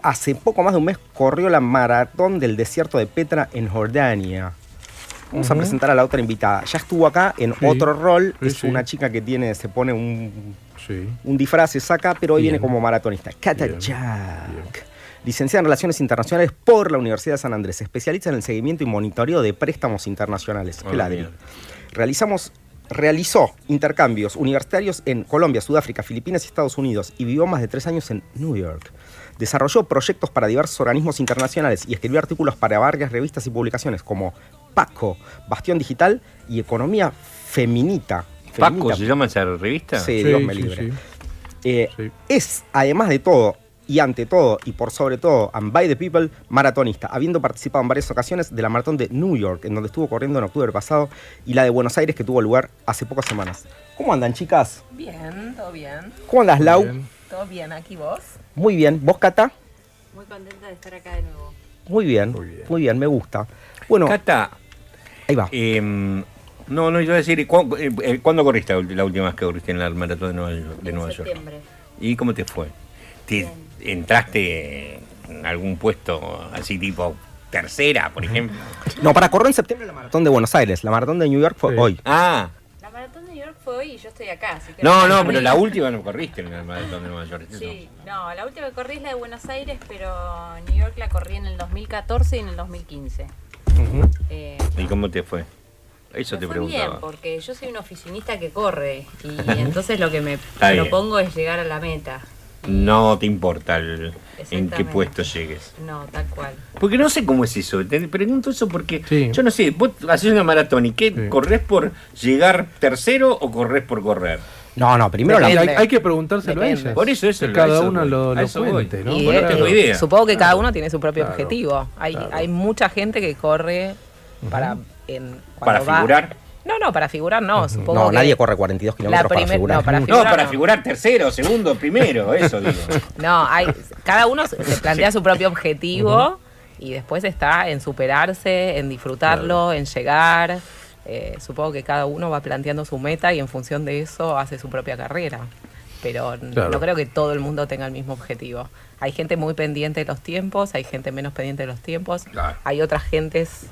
hace poco más de un mes corrió la maratón del desierto de Petra en Jordania. Vamos a presentar a la otra invitada. Ya estuvo acá en Sí. otro rol. Sí, es sí. una chica que tiene, se pone un Sí. un disfraz se saca, pero hoy Bien. viene como maratonista. Bien. Licenciada en Relaciones Internacionales por la Universidad de San Andrés. Especialista en el seguimiento y monitoreo de préstamos internacionales. Bien. Realizamos, realizó intercambios universitarios en Colombia, Sudáfrica, Filipinas y Estados Unidos y vivió más de tres años en New York. Desarrolló proyectos para diversos organismos internacionales y escribió artículos para varias revistas y publicaciones como Paco, Bastión Digital y Economía Feminita. Paco, Feminita. ¿se llama esa revista? Sí, Sí, Dios me sí, libre. sí. Eh, Sí. Es, además de todo, y ante todo, y por sobre todo, and by the people, maratonista, habiendo participado en varias ocasiones de la maratón de New York, en donde estuvo corriendo en octubre pasado, y la de Buenos Aires, que tuvo lugar hace pocas semanas. ¿Cómo andan, chicas? Bien, todo bien. ¿Cómo andas, Lau? Bien. Todo bien, aquí vos. Muy bien. ¿Vos, Cata? Muy contenta de estar acá de nuevo. Muy bien. Muy bien. Muy bien, me gusta. Bueno, Cata, ahí va. em, no, no, iba a decir, ¿cu- eh, eh, ¿cuándo corriste la última vez que corriste en la maratón de Nueva York? De en Nueva York? septiembre. ¿Y cómo te fue? ¿Te entraste en algún puesto así tipo tercera, por ejemplo? No, para correr en septiembre la maratón de Buenos Aires. La maratón de New York fue Sí. hoy. Ah, La maratón de New York fue hoy y yo estoy acá, así que... no, no, pero la última no corriste en la maratón de Nueva York. Sí, no, la última que corrí es la de Buenos Aires, pero New York la corrí en el 2014 y en el 2015. Ujú. Eh, ¿Y cómo te fue? Eso me te fue bien, preguntaba. porque yo soy un oficinista que corre y entonces lo que me propongo es llegar a la meta. No te importa el- en qué puesto llegues. No, tal cual. Porque no sé cómo es eso. Te pregunto eso porque Sí. yo no sé. Vos haces una maratón y qué Sí. corres por llegar tercero o corres por correr. No, no, primero la Hay, hay que preguntárselo a ellas. Por eso, eso, Que cada eso uno voy. lo, A lo eso voy. ¿no? Y, Bueno, tengo idea. Supongo que cada uno tiene su propio Claro, objetivo. Hay, claro. hay mucha gente que corre para en, Para va- figurar. No, no, para figurar no. Supongo No, que nadie corre 42 kilómetros para figurar. no, para No, figurar no. tercero, segundo, primero, eso digo. No, hay, cada uno se plantea su propio objetivo y después está en superarse, en disfrutarlo, en llegar. Eh, supongo que cada uno va planteando su meta y en función de eso hace su propia carrera. Pero Claro. no creo que todo el mundo tenga el mismo objetivo. Hay gente muy pendiente de los tiempos, hay gente menos pendiente de los tiempos, Claro. hay otras gentes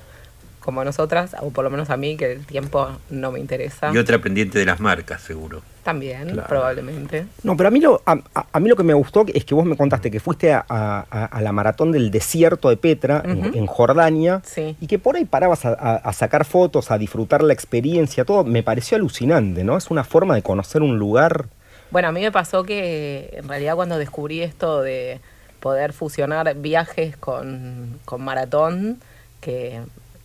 como nosotras, o por lo menos a mí, que el tiempo no me interesa. Y otra pendiente de las marcas, seguro. También, Claro. probablemente. No, pero a mí, lo, a, a- a mí lo que me gustó es que vos me contaste que fuiste a, a- a la maratón del desierto de Petra, en- en, Jordania, Sí. y que por ahí parabas a, a- a sacar fotos, a disfrutar la experiencia, todo. Me pareció alucinante, ¿no? Es una forma de conocer un lugar. Bueno, a mí me pasó que en realidad cuando descubrí esto de poder fusionar viajes con, con maratón, que,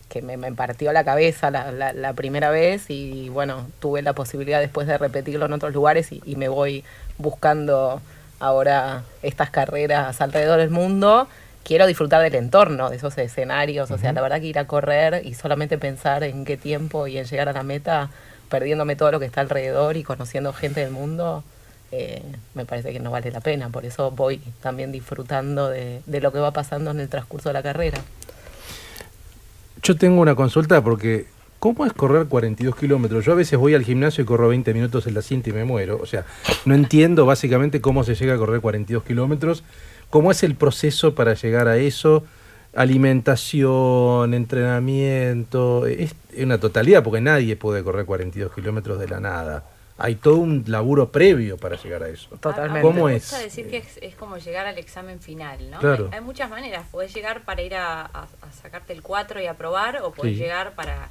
que me, me partió la cabeza la, la- la primera vez y bueno, tuve la posibilidad después de repetirlo en otros lugares y, y me voy buscando ahora estas carreras alrededor del mundo. Quiero disfrutar del entorno, de esos escenarios, o sea, la verdad que ir a correr y solamente pensar en qué tiempo y en llegar a la meta, perdiéndome todo lo que está alrededor y conociendo gente del mundo, eh, me parece que no vale la pena. Por eso voy también disfrutando de, de lo que va pasando en el transcurso de la carrera. Yo tengo una consulta porque ¿Cómo es correr 42 kilómetros? Yo a veces voy al gimnasio y corro 20 minutos en la cinta y me muero. O sea, no entiendo básicamente cómo se llega a correr 42 kilómetros, cómo es el proceso para llegar a eso, alimentación, entrenamiento, es una totalidad porque nadie puede correr 42 kilómetros de la nada. Hay todo un laburo previo para llegar a eso. Totalmente. ¿Cómo Me es? gusta decir que es, es como llegar al examen final, ¿no? Claro. Hay, hay muchas maneras. Podés llegar para ir a, a- a sacarte el 4 y aprobar, o podés Sí. llegar para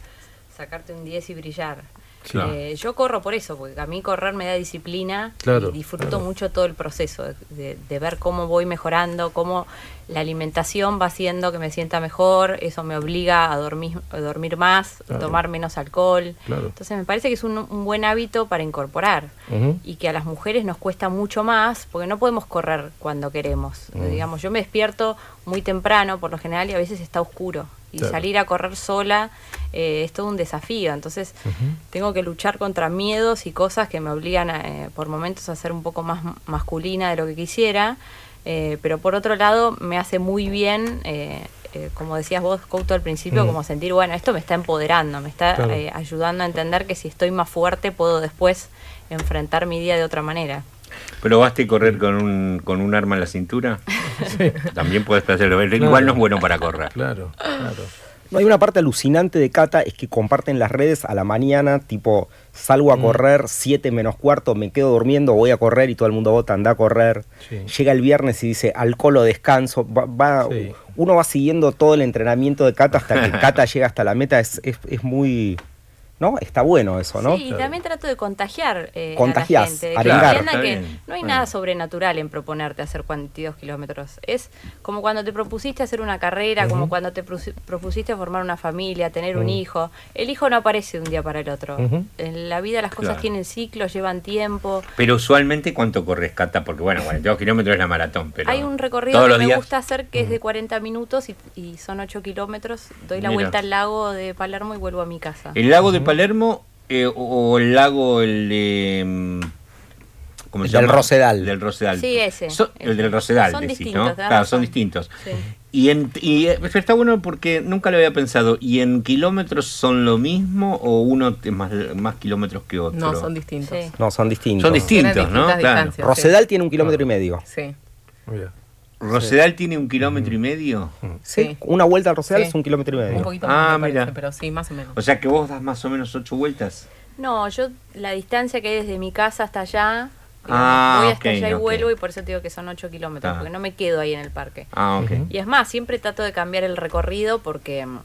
sacarte un 10 y brillar. Sí. Eh, yo corro por eso, porque a mí correr me da disciplina Claro, y disfruto claro. mucho todo el proceso, de, de- de ver cómo voy mejorando, cómo la alimentación va haciendo que me sienta mejor, eso me obliga a dormir, a dormir más, Claro. tomar menos alcohol. Claro. Entonces me parece que es un, un buen hábito para incorporar y que a las mujeres nos cuesta mucho más porque no podemos correr cuando queremos. Digamos, yo me despierto muy temprano por lo general y a veces está oscuro. Y Claro. salir a correr sola eh, es todo un desafío. Entonces tengo que luchar contra miedos y cosas que me obligan a, eh, por momentos a ser un poco más masculina de lo que quisiera. Eh, pero por otro lado me hace muy bien, eh, eh, como decías vos, Couto, al principio, Mm. como sentir, bueno, esto me está empoderando, me está Claro. eh, ayudando a entender que si estoy más fuerte puedo después enfrentar mi día de otra manera. ¿Pero basta y correr con un, con un arma en la cintura? También puedes hacerlo. Igual no es bueno para correr. Claro, claro. No, hay una parte alucinante de Cata, es que comparten las redes a la mañana, tipo, salgo a Mm. correr, 7 menos cuarto, me quedo durmiendo, voy a correr y todo el mundo vota, anda a correr. Sí. Llega el viernes y dice, alcohol o descanso. Va, va- Sí. Uno va siguiendo todo el entrenamiento de Cata hasta que Cata llega hasta la meta, es, es, es muy... ¿No? Está bueno eso, ¿no? Sí, y también trato de contagiar eh, Contagiás, a la gente, de que arengar. que bien. no hay Bueno. nada sobrenatural en proponerte hacer 42 kilómetros. Es como cuando te propusiste hacer una carrera, como cuando te propusiste formar una familia, tener un hijo. El hijo no aparece de un día para el otro. En la vida las cosas Claro. tienen ciclos, llevan tiempo. Pero usualmente, ¿cuánto corres, Cata? Porque bueno, 42 kilómetros es la maratón, pero... Hay un recorrido que me gusta hacer que es de 40 minutos y, y son 8 kilómetros. Doy la Mira. vuelta al lago de Palermo y vuelvo a mi casa. ¿El lago de Palermo eh, o, el lago el de... mm, ¿Cómo El se del llama? Rosedal. Del Rosedal. Sí, ese, el del Rosedal, Son decís, distintos, ¿no? Claro, son distintos. Sí. Y, en, y eh, está bueno porque nunca lo había pensado. ¿Y en kilómetros son lo mismo o uno es más, más kilómetros que otro? No, son distintos. Sí. No, son distintos. Son distintos, ¿no? Claro. Rosedal tiene un kilómetro y medio. Sí. Mira. ¿Rosedal tiene un kilómetro y medio? Sí. Una vuelta al Rosedal Sí. es un kilómetro y Un medio. poquito Ah, más, me mira. parece, pero sí, más o menos. O sea que vos das más o menos ocho vueltas. No, yo la distancia que hay desde mi casa hasta allá, digamos, Ah, voy hasta allá y vuelvo y por eso te digo que son 8 kilómetros, Ah. porque no me quedo ahí en el parque. Ah, ok. Ujú. Y es más, siempre trato de cambiar el recorrido porque mm,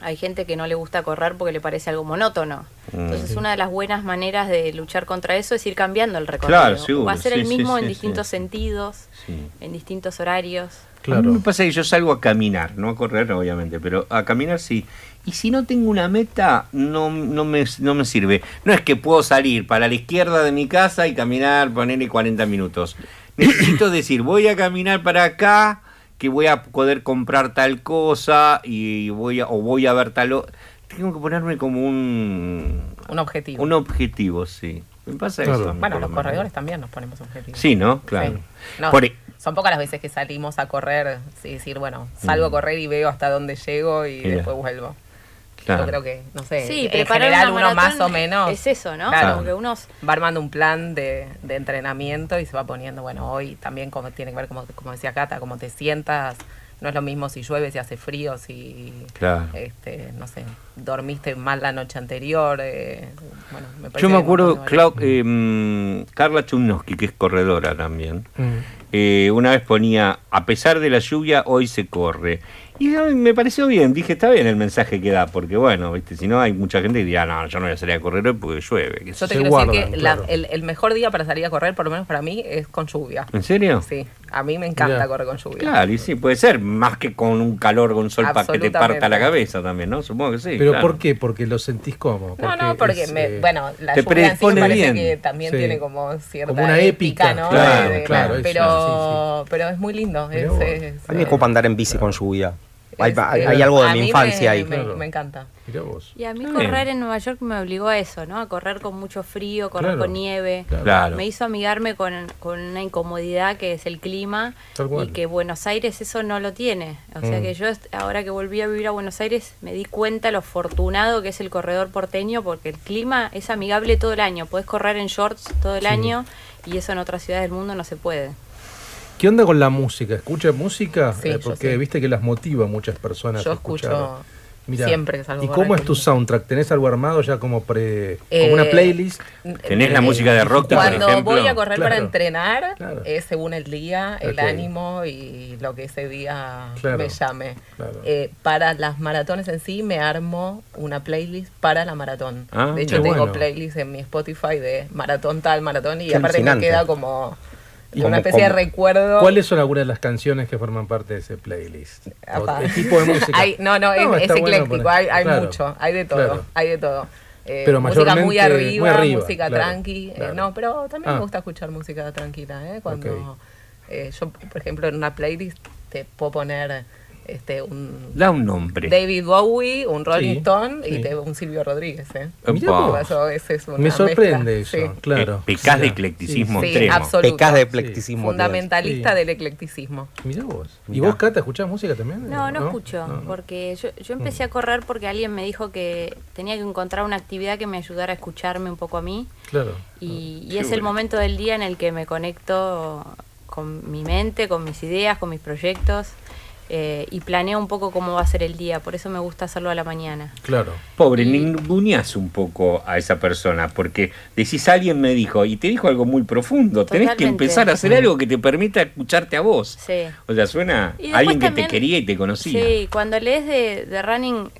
hay gente que no le gusta correr porque le parece algo monótono. Mm. Entonces una de las buenas maneras de luchar contra eso es ir cambiando el recorrido. Claro, seguro, Va a ser sí, el mismo sí, en sí. distintos sentidos, Sí. en distintos horarios. A mí Claro. me pasa que yo salgo a caminar, no a correr obviamente, pero a caminar sí. Y si no tengo una meta, no, no, me, no me sirve. No es que puedo salir para la izquierda de mi casa y caminar, ponerle 40 minutos. Necesito decir, voy a caminar para acá, que voy a poder comprar tal cosa y voy a, o voy a ver tal... o- Tengo que ponerme como un, Un objetivo. un objetivo, sí. Me pasa Claro. eso. bueno, los corredores también nos ponemos objetivos. Sí, ¿no? Claro. Sí. No, Por- e- Son pocas las veces que salimos a correr, sí, decir, bueno, salgo a correr y veo hasta dónde llego y Mira. después vuelvo. Claro. Yo creo que, no sé, Sí, en preparar general uno más o menos es eso, ¿no? Claro. Como que uno va armando un plan de, de entrenamiento y se va poniendo, bueno, hoy también como tiene que ver, como, como decía Cata, cómo te sientas. No es lo mismo si llueve, si hace frío, si, Claro. este, no sé, dormiste mal la noche anterior. eh, bueno, me parece Yo me acuerdo, Clau- eh, mm, Carla Chumnowski, que es corredora también, Mm. eh, una vez ponía, a pesar de la lluvia, hoy se corre. Y me pareció bien, dije, está bien el mensaje que da, porque bueno, viste, si no hay mucha gente que dirá, no, yo no voy a salir a correr hoy porque llueve. Yo te Se quiero guardan, decir que la- el, el mejor día para salir a correr, por lo menos para mí, es con lluvia. ¿En serio? Sí, a mí me encanta correr con lluvia. Claro, y sí, puede ser, más que con un calor, con un sol para que te parta la cabeza también, ¿no? Supongo que sí. ¿Pero claro. por qué? Porque lo sentís como. No, no, porque, es, me, eh, bueno, la te lluvia en sí me parece bien. que también Sí. tiene como cierta Como una épica, ¿no? claro, De- claro, pero, sí, pero es muy lindo. Es- es- A mí me copa andar en bici con lluvia. Hay, Es, hay- hay algo de a mi infancia me- ahí. Me, Claro. me encanta. Mirá vos. Y a mí correr en Nueva York me obligó a eso, ¿no? A correr con mucho frío, correr Claro. con nieve. Claro. Me hizo amigarme con, con una incomodidad que es el clima Tal cual. y que Buenos Aires eso no lo tiene. O sea Mm. que yo ahora que volví a vivir a Buenos Aires me di cuenta lo afortunado que es el corredor porteño porque el clima es amigable todo el año. Podés correr en shorts todo el Sí. año y eso en otras ciudades del mundo no se puede. ¿Qué onda con la música? ¿Escucha música? Sí, Eh, yo porque sí. viste que las motiva a muchas personas. Yo a escuchar. escucho Mirá, siempre que salgo ¿Y cómo es tu soundtrack? ¿Tenés algo armado ya como pre como Eh, una playlist? Tenés la Eh, música de Rocky, por Cuando ejemplo. voy a correr para entrenar, Claro. es según el día, el ánimo y lo que ese día Claro. me llame. Claro. Eh, para las maratones en sí, me armo una playlist para la maratón. Ah, de hecho, tengo bueno. playlist en mi Spotify de maratón tal, maratón, y Qué aparte me alucinante. queda como, Y una como- especie de recuerdo. ¿Cuáles son algunas de las canciones que forman parte de ese playlist? ¿El tipo de música? Hay- no, no, es, ecléctico, hay, hay claro, mucho, hay de todo, claro. hay de todo. Eh, Pero música muy arriba, muy arriba, música claro, tranqui. eh, no, pero también Ah. me gusta escuchar música tranquila, ¿eh? Cuando eh, yo, por ejemplo, en una playlist te puedo poner este un Da un nombre. David Bowie, un Rolling Sí, Stone sí. y te, un Silvio Rodríguez, ¿eh? Eso, ese es una Me sorprende mezcla, eso, sí. claro. Eh, pecás de eclecticismo Sí, extremo. absoluto. Pecas de eclecticismo. Fundamentalista Sí. del eclecticismo. Mirá vos. ¿Y Mirá. vos, Cata, escuchás música también? No, no, escucho, No, no. porque yo, yo empecé a correr porque alguien me dijo que tenía que encontrar una actividad que me ayudara a escucharme un poco a mí Claro. y, y Qué es el momento del día en el que me conecto con mi mente, con mis ideas, con mis proyectos eh, y planeo un poco cómo va a ser el día, por eso me gusta hacerlo a la mañana. Claro. Pobre, Y- ninguneás un poco a esa persona, porque decís alguien me dijo, y te dijo algo muy profundo, tenés que Totalmente. empezar a hacer algo que te permita escucharte a vos. Sí. O sea, suena a alguien que también- te quería y te conocía. Sí, cuando lees de, de running,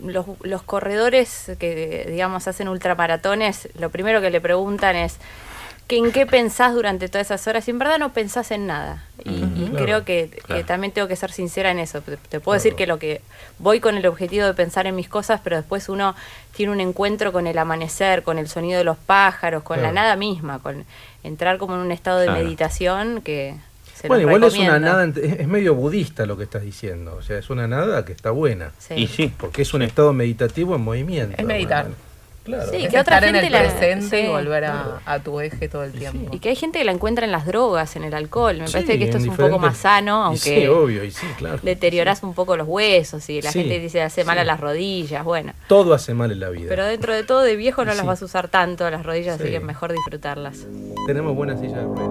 los, los corredores que, digamos, hacen ultramaratones, lo primero que le preguntan es, ¿que ¿en qué pensás durante todas esas horas? Y en verdad no pensás en nada. Y, y Claro, creo que, también tengo que ser sincera en eso. Te, te puedo decir que lo que voy con el objetivo de pensar en mis cosas, pero después uno tiene un encuentro con el amanecer, con el sonido de los pájaros, con Claro. la nada misma, con entrar como en un estado de Claro. meditación que... Se Bueno, igual es una nada, es es medio budista lo que estás diciendo. O sea, es una nada que está buena. Sí. Y sí, Porque es un estado meditativo en movimiento. Es meditar. Bueno, Claro. Sí, Es que otra estar en el gente la- presente y volver a, a tu eje todo el tiempo. Y que hay gente que la encuentra en las drogas, en el alcohol. Me Sí, parece que esto es un poco más sano, Y aunque Sí, obvio, y sí, claro. deteriorás un poco los huesos y la Sí, gente dice hace mal sí. a las rodillas, bueno. Todo hace mal en la vida. Pero dentro de todo, de viejo no las vas a usar tanto las rodillas, Sí. así que mejor disfrutarlas. Tenemos buena silla de ruedas.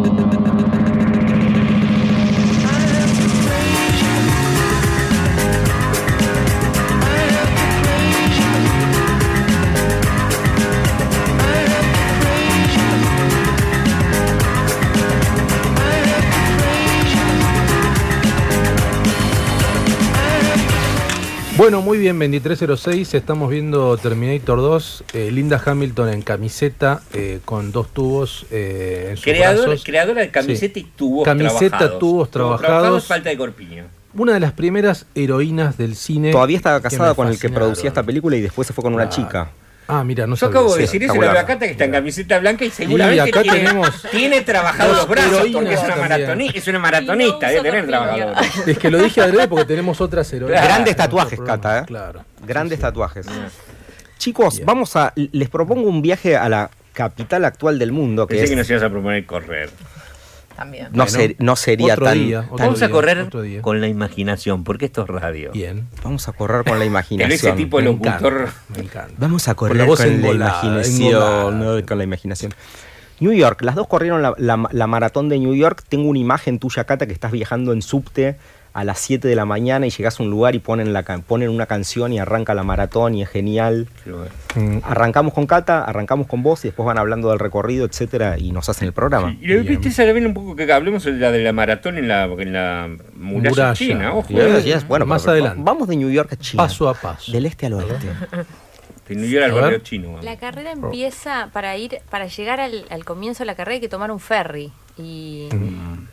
Bueno, muy bien, 2306. Estamos viendo Terminator 2. eh, Linda Hamilton en camiseta eh, con dos tubos eh, en sus Creador, brazos. creadora de camiseta Sí. y tubos Camiseta, trabajados. tubos trabajados. falta de corpiño. Una de las primeras heroínas del cine. Todavía estaba casada con el que producía esta película y después se fue con una chica. Ah, mira, no Yo sabía. acabo de Sí, decir eso, la Cata que está en camiseta blanca y seguramente acá tiene, tenemos tiene los brazos porque es una, también. maratoni- es una maratonista, debe tener corpiño. trabajadores. Es que lo dije adrede porque tenemos otras heroínas. Grandes tatuajes. Cata, ¿eh? Claro. Grandes Sí, sí. tatuajes. Chicos, Bien. vamos a. Les propongo un viaje a la capital actual del mundo, que Pensé es. que nos ibas a proponer correr. También. no, Bueno, ser- no sería otro tan. día, otro Vamos a correr otro día. con la imaginación, porque esto es radio. Bien. Vamos a correr con la Pero imaginación. ese tipo de locutor. me encanta. Vamos a correr Con la con imaginación. ¿no? Con la imaginación. New York, las dos corrieron la, la- la maratón de New York. Tengo una imagen tuya, Cata, que estás viajando en subte a las 7 de la mañana y llegas a un lugar y ponen, la, ponen una canción y arranca la maratón y es genial. Mm, Arrancamos con Cata, arrancamos con vos y después van hablando del recorrido, etcétera, y nos hacen el programa. Y le Bien. viste también un poco que hablemos de la de la maratón en la, en la muralla, Muralla. china, ojo. Yes, yes, bueno, Más pero adelante. Vamos de New York a China. Paso a paso. Del este al oeste. Si no ir al barrio chino. La carrera empieza para ir, para llegar al, al comienzo de la carrera hay que tomar un ferry. Y,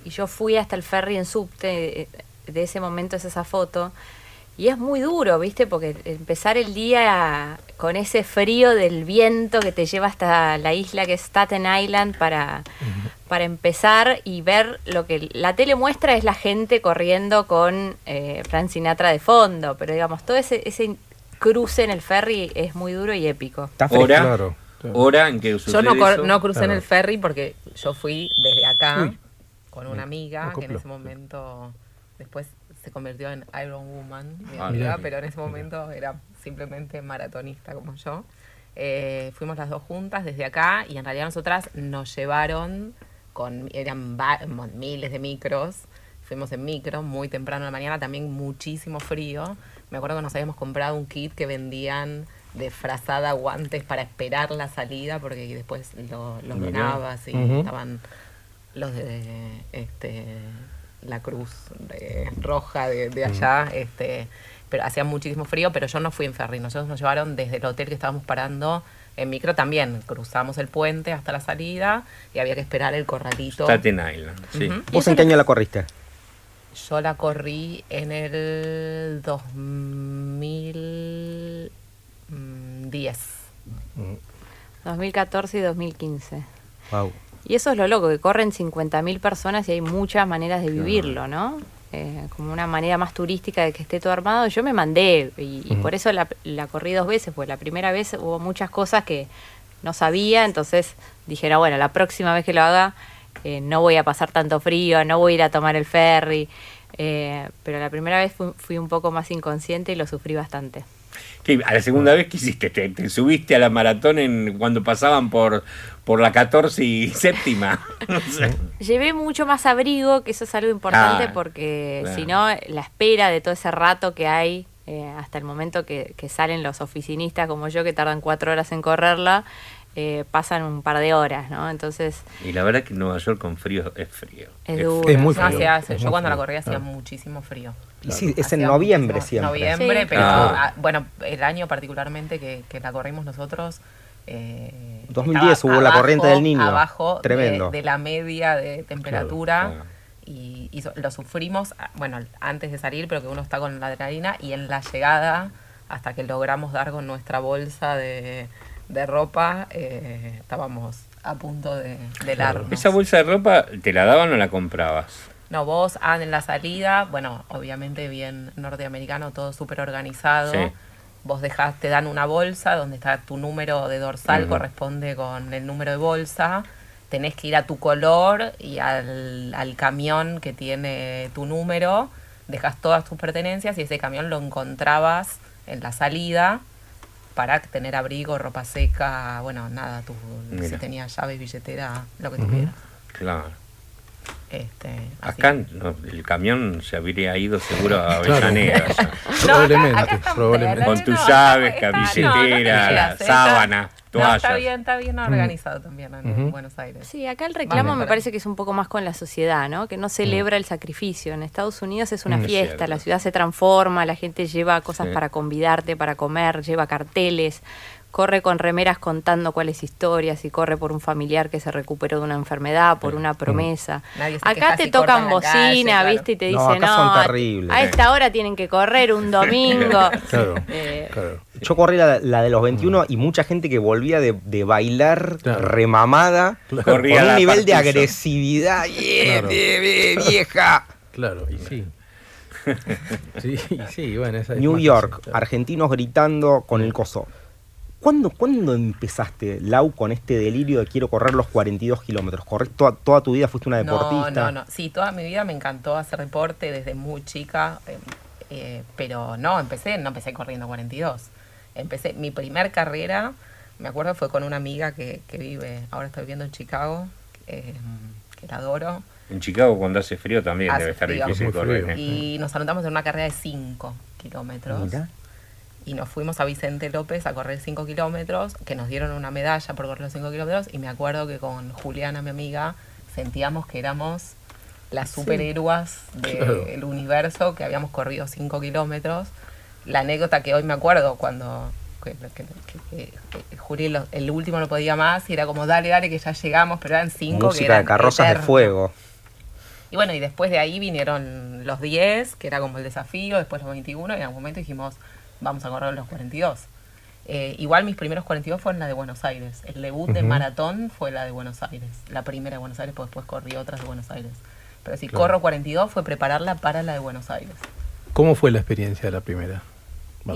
y yo fui hasta el ferry en subte, eh, de ese momento es esa foto. Y es muy duro, ¿viste? Porque empezar el día con ese frío del viento que te lleva hasta la isla que es Staten Island para, para empezar y ver lo que la tele muestra es la gente corriendo con eh, Frank Sinatra de fondo. Pero digamos, todo ese, ese cruce en el ferry es muy duro y épico. Está fresco. Hora, Claro, hora en que Yo no, eso. no crucé en el ferry porque yo fui desde acá Uy. con una amiga que en ese momento después se convirtió en Iron Woman, mi Ah, amiga, pero en ese momento era simplemente maratonista como yo. Eh, fuimos las dos juntas desde acá y en realidad nosotras nos llevaron con eran miles de micros. Fuimos en micro muy temprano en la mañana, también muchísimo frío. Me acuerdo que nos habíamos comprado un kit que vendían de frazada guantes para esperar la salida porque después lo, los Mirá. donabas y estaban los de este la cruz de- roja de, de allá este pero hacía muchísimo frío pero yo no fui en ferry nosotros nos llevaron desde el hotel que estábamos parando en micro también cruzamos el puente hasta la salida y había que esperar el corralito Staten Island, sí. Ujú. ¿Vos en qué año la corriste? yo la corrí en el 2010 2014 y 2015. Wow. Y eso es lo loco, que corren 50.000 personas y hay muchas maneras de vivirlo, ¿no? Eh, como una manera más turística de que esté todo armado. Yo me mandé y, y por eso la, la corrí dos veces, porque la primera vez hubo muchas cosas que no sabía, entonces dije, no, bueno, la próxima vez que lo haga eh, no voy a pasar tanto frío, no voy a ir a tomar el ferry. Eh, pero la primera vez fui, fui un poco más inconsciente y lo sufrí bastante. ¿Qué, ¿A la segunda vez qué hiciste? ¿Te, te subiste a la maratón en, cuando pasaban por, por la 14 y séptima? No sé. Llevé mucho más abrigo, que eso es algo importante Ah, porque claro. si no, la espera de todo ese rato que hay eh, hasta el momento que, que salen los oficinistas como yo, que tardan cuatro horas en correrla, eh, pasan un par de horas, ¿no? Entonces Y la verdad que Nueva York con frío es frío. es duro. Es muy No, frío. hace- es yo muy cuando la corrí hacía muchísimo frío Y sí, es en noviembre siempre. Noviembre, Sí. pero Ah. bueno, el año particularmente que, que la corrimos nosotros. Eh, 2010 estaba hubo la abajo- corriente del Niño. Abajo de- Tremendo. De, la media de temperatura. Claro, claro. Y, y so- lo sufrimos, ah, bueno, antes de salir, pero que uno está con la adrenalina. Y en la llegada, hasta que logramos dar con nuestra bolsa de, de ropa, eh, estábamos a punto de, de. ¿Esa bolsa de ropa te la daban o la comprabas? No, vos ah, en la salida, bueno, obviamente bien norteamericano, todo súper organizado. Sí. Vos dejás, te dan una bolsa donde está tu número de dorsal, corresponde con el número de bolsa. Tenés que ir a tu color y al, al camión que tiene tu número. Dejas todas tus pertenencias y ese camión lo encontrabas en la salida para tener abrigo, ropa seca, bueno, nada, tu, si tenías llaves, billetera, lo que tuvieras. Claro. Este. Acá no, el camión se habría ido seguro a Claro. Avellaneda. ya. No, acá- Probablemente, acá probablemente. Con tus no, llaves, está- no, no No, está bien, está bien organizado también en. Buenos Aires. Sí, acá el reclamo me parece que es un poco más con la sociedad, ¿no? Que no celebra el sacrificio. En Estados Unidos es una Mm, es fiesta, la ciudad se transforma, la gente lleva cosas Sí. para convidarte, para comer, lleva carteles, corre con remeras contando cuáles historias y corre por un familiar que se recuperó de una enfermedad, por una promesa. Nadie se queja Acá te tocan la calle, bocina, claro. ¿viste? Y te No, dicen, acá no, son a- terribles". a esta hora tienen que correr un domingo. Claro, Eh, claro. Yo corrí la, la de los 21 y mucha gente que volvía de, de bailar Claro. remamada. Corría con un nivel de agresividad. Yeah, bien, vieja. Claro, y sí. Sí, sí, bueno, esa es New York, argentinos gritando con el coso. ¿Cuándo, ¿Cuándo empezaste, Lau, con este delirio de quiero correr los 42 kilómetros? ¿Corres toda, toda tu vida? ¿Fuiste una deportista? No, no, no. Sí, toda mi vida me encantó hacer deporte desde muy chica, eh, eh, pero no, empecé, no empecé corriendo 42. Empecé, mi primer carrera, me acuerdo, fue con una amiga que, que vive, ahora está viviendo en Chicago, eh, que la adoro. En Chicago cuando hace frío también Hace debe estar frío. difícil correr. Y nos anotamos en una carrera de 5 kilómetros. Mira. Y nos fuimos a Vicente López a correr 5 kilómetros, que nos dieron una medalla por correr los 5 kilómetros, y me acuerdo que con Juliana, mi amiga, sentíamos que éramos las superhéroas del universo, que habíamos corrido 5 kilómetros. La anécdota que hoy me acuerdo cuando que, que, que- que Juli lo- el último no podía más y era como dale, dale, que ya llegamos, pero eran cinco que Música eran de carrozas de fuego. Y bueno, y después de ahí vinieron los 10, que era como el desafío, después los 21, y en algún momento dijimos, vamos a correr los 42. Eh, igual mis primeros 42 fueron la de Buenos Aires. El debut de maratón fue la de Buenos Aires. La primera de Buenos Aires, pues después corrí otras de Buenos Aires. Pero si Claro. corro 42 fue prepararla para la de Buenos Aires. ¿Cómo fue la experiencia de la primera?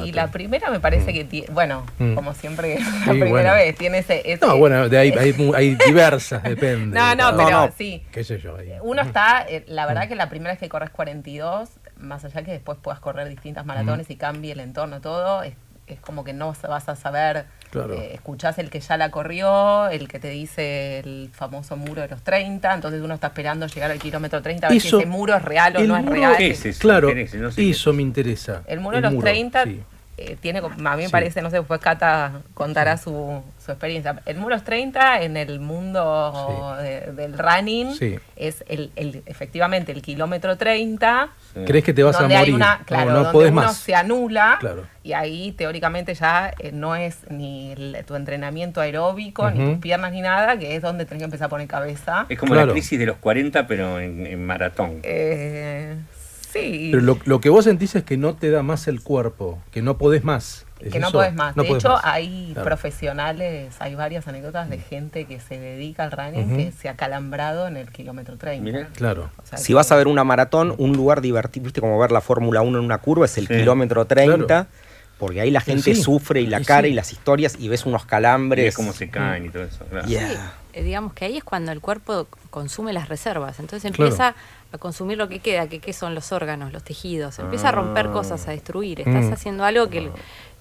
Y la primera me parece que, tie- bueno, Mm. como siempre, la primera bueno. vez tiene ese... ese- No, bueno, de ahí hay, mu- hay diversas, depende. No, no, pero cada- sí. ¿Qué sé yo? ahí. Uno está, eh, la verdad que la primera vez que corres 42, más allá que después puedas correr distintas maratones y cambie el entorno, todo, es, es como que no vas a saber, Claro. eh, escuchás el que ya la corrió, el que te dice el famoso muro de los 30, entonces uno está esperando llegar al kilómetro 30 a ver Eso- si ese muro es real o el no es muro- real. ¿Qué es eso? Claro, Me interesa, no sé qué es. eso me interesa. El muro de los 30 sí. Eh, tiene, como- a mí me Sí. parece, no sé, después Cata contará su, su experiencia. El muro de los 30 en el mundo de- del running Sí. es el, el- efectivamente el kilómetro 30. ¿Crees que te vas a donde hay morir? una- No, claro, no, donde podés uno más. se anula Claro. y ahí teóricamente ya eh, no es ni el- tu entrenamiento aeróbico, ni tus piernas, ni nada, que es donde tenés que empezar a poner cabeza. Es como Claro. la crisis de los 40, pero en, en maratón. Eh, sí. Pero lo, lo que vos sentís es que no te da más el cuerpo, que no podés más. ¿Es que no eso? podés más. No de podés hecho, más. hay Claro. profesionales, hay varias anécdotas de gente que se dedica al running que se ha calambrado en el kilómetro 30. Mirá. Claro. O sea Si que- vas a ver una maratón, un lugar divertido, viste como ver la Fórmula 1 en una curva, es el Sí. kilómetro 30, Claro. porque ahí la gente sí. sufre y la Y cara sí. y las historias y ves unos Y calambres. ves cómo se caen y todo eso. claro. Yeah. Eh, digamos que ahí es cuando el cuerpo consume las reservas. Entonces Claro. empieza a consumir lo que queda, que qué son los órganos, los tejidos. Empieza a romper cosas, a destruir. Estás Mm. haciendo algo que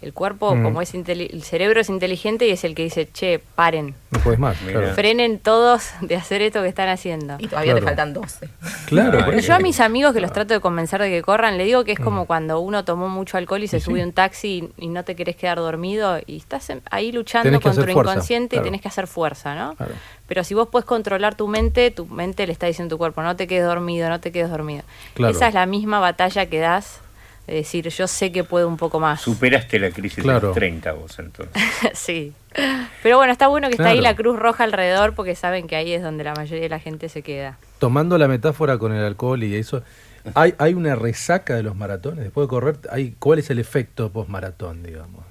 el, cuerpo, Mm. como es inteli- el cerebro es inteligente y es el que dice, che, paren, No podés más. Claro. frenen todos de hacer esto que están haciendo. Y todavía te Claro. faltan 12. Claro, Ay, por Pero eso. yo a mis amigos que los trato de convencer de que corran, le digo que es Mm. como cuando uno tomó mucho alcohol y se Sí, sube sí. un taxi y, y no te querés quedar dormido y estás en- ahí luchando contra tu inconsciente claro. y tenés que hacer fuerza, ¿no? Claro. Pero si vos puedes controlar tu mente, tu mente le está diciendo a tu cuerpo, no te quedes dormido, no te quedes dormido. Claro. Esa es la misma batalla que das de decir, yo sé que puedo un poco más. Superaste la crisis de Claro. los 30 vos entonces. sí. Pero bueno, está bueno que está ahí Claro. la Cruz Roja alrededor porque saben que ahí es donde la mayoría de la gente se queda. Tomando la metáfora con el alcohol y eso, ¿hay, hay una resaca de los maratones? Después de correr, hay, ¿cuál es el efecto post-maratón, digamos?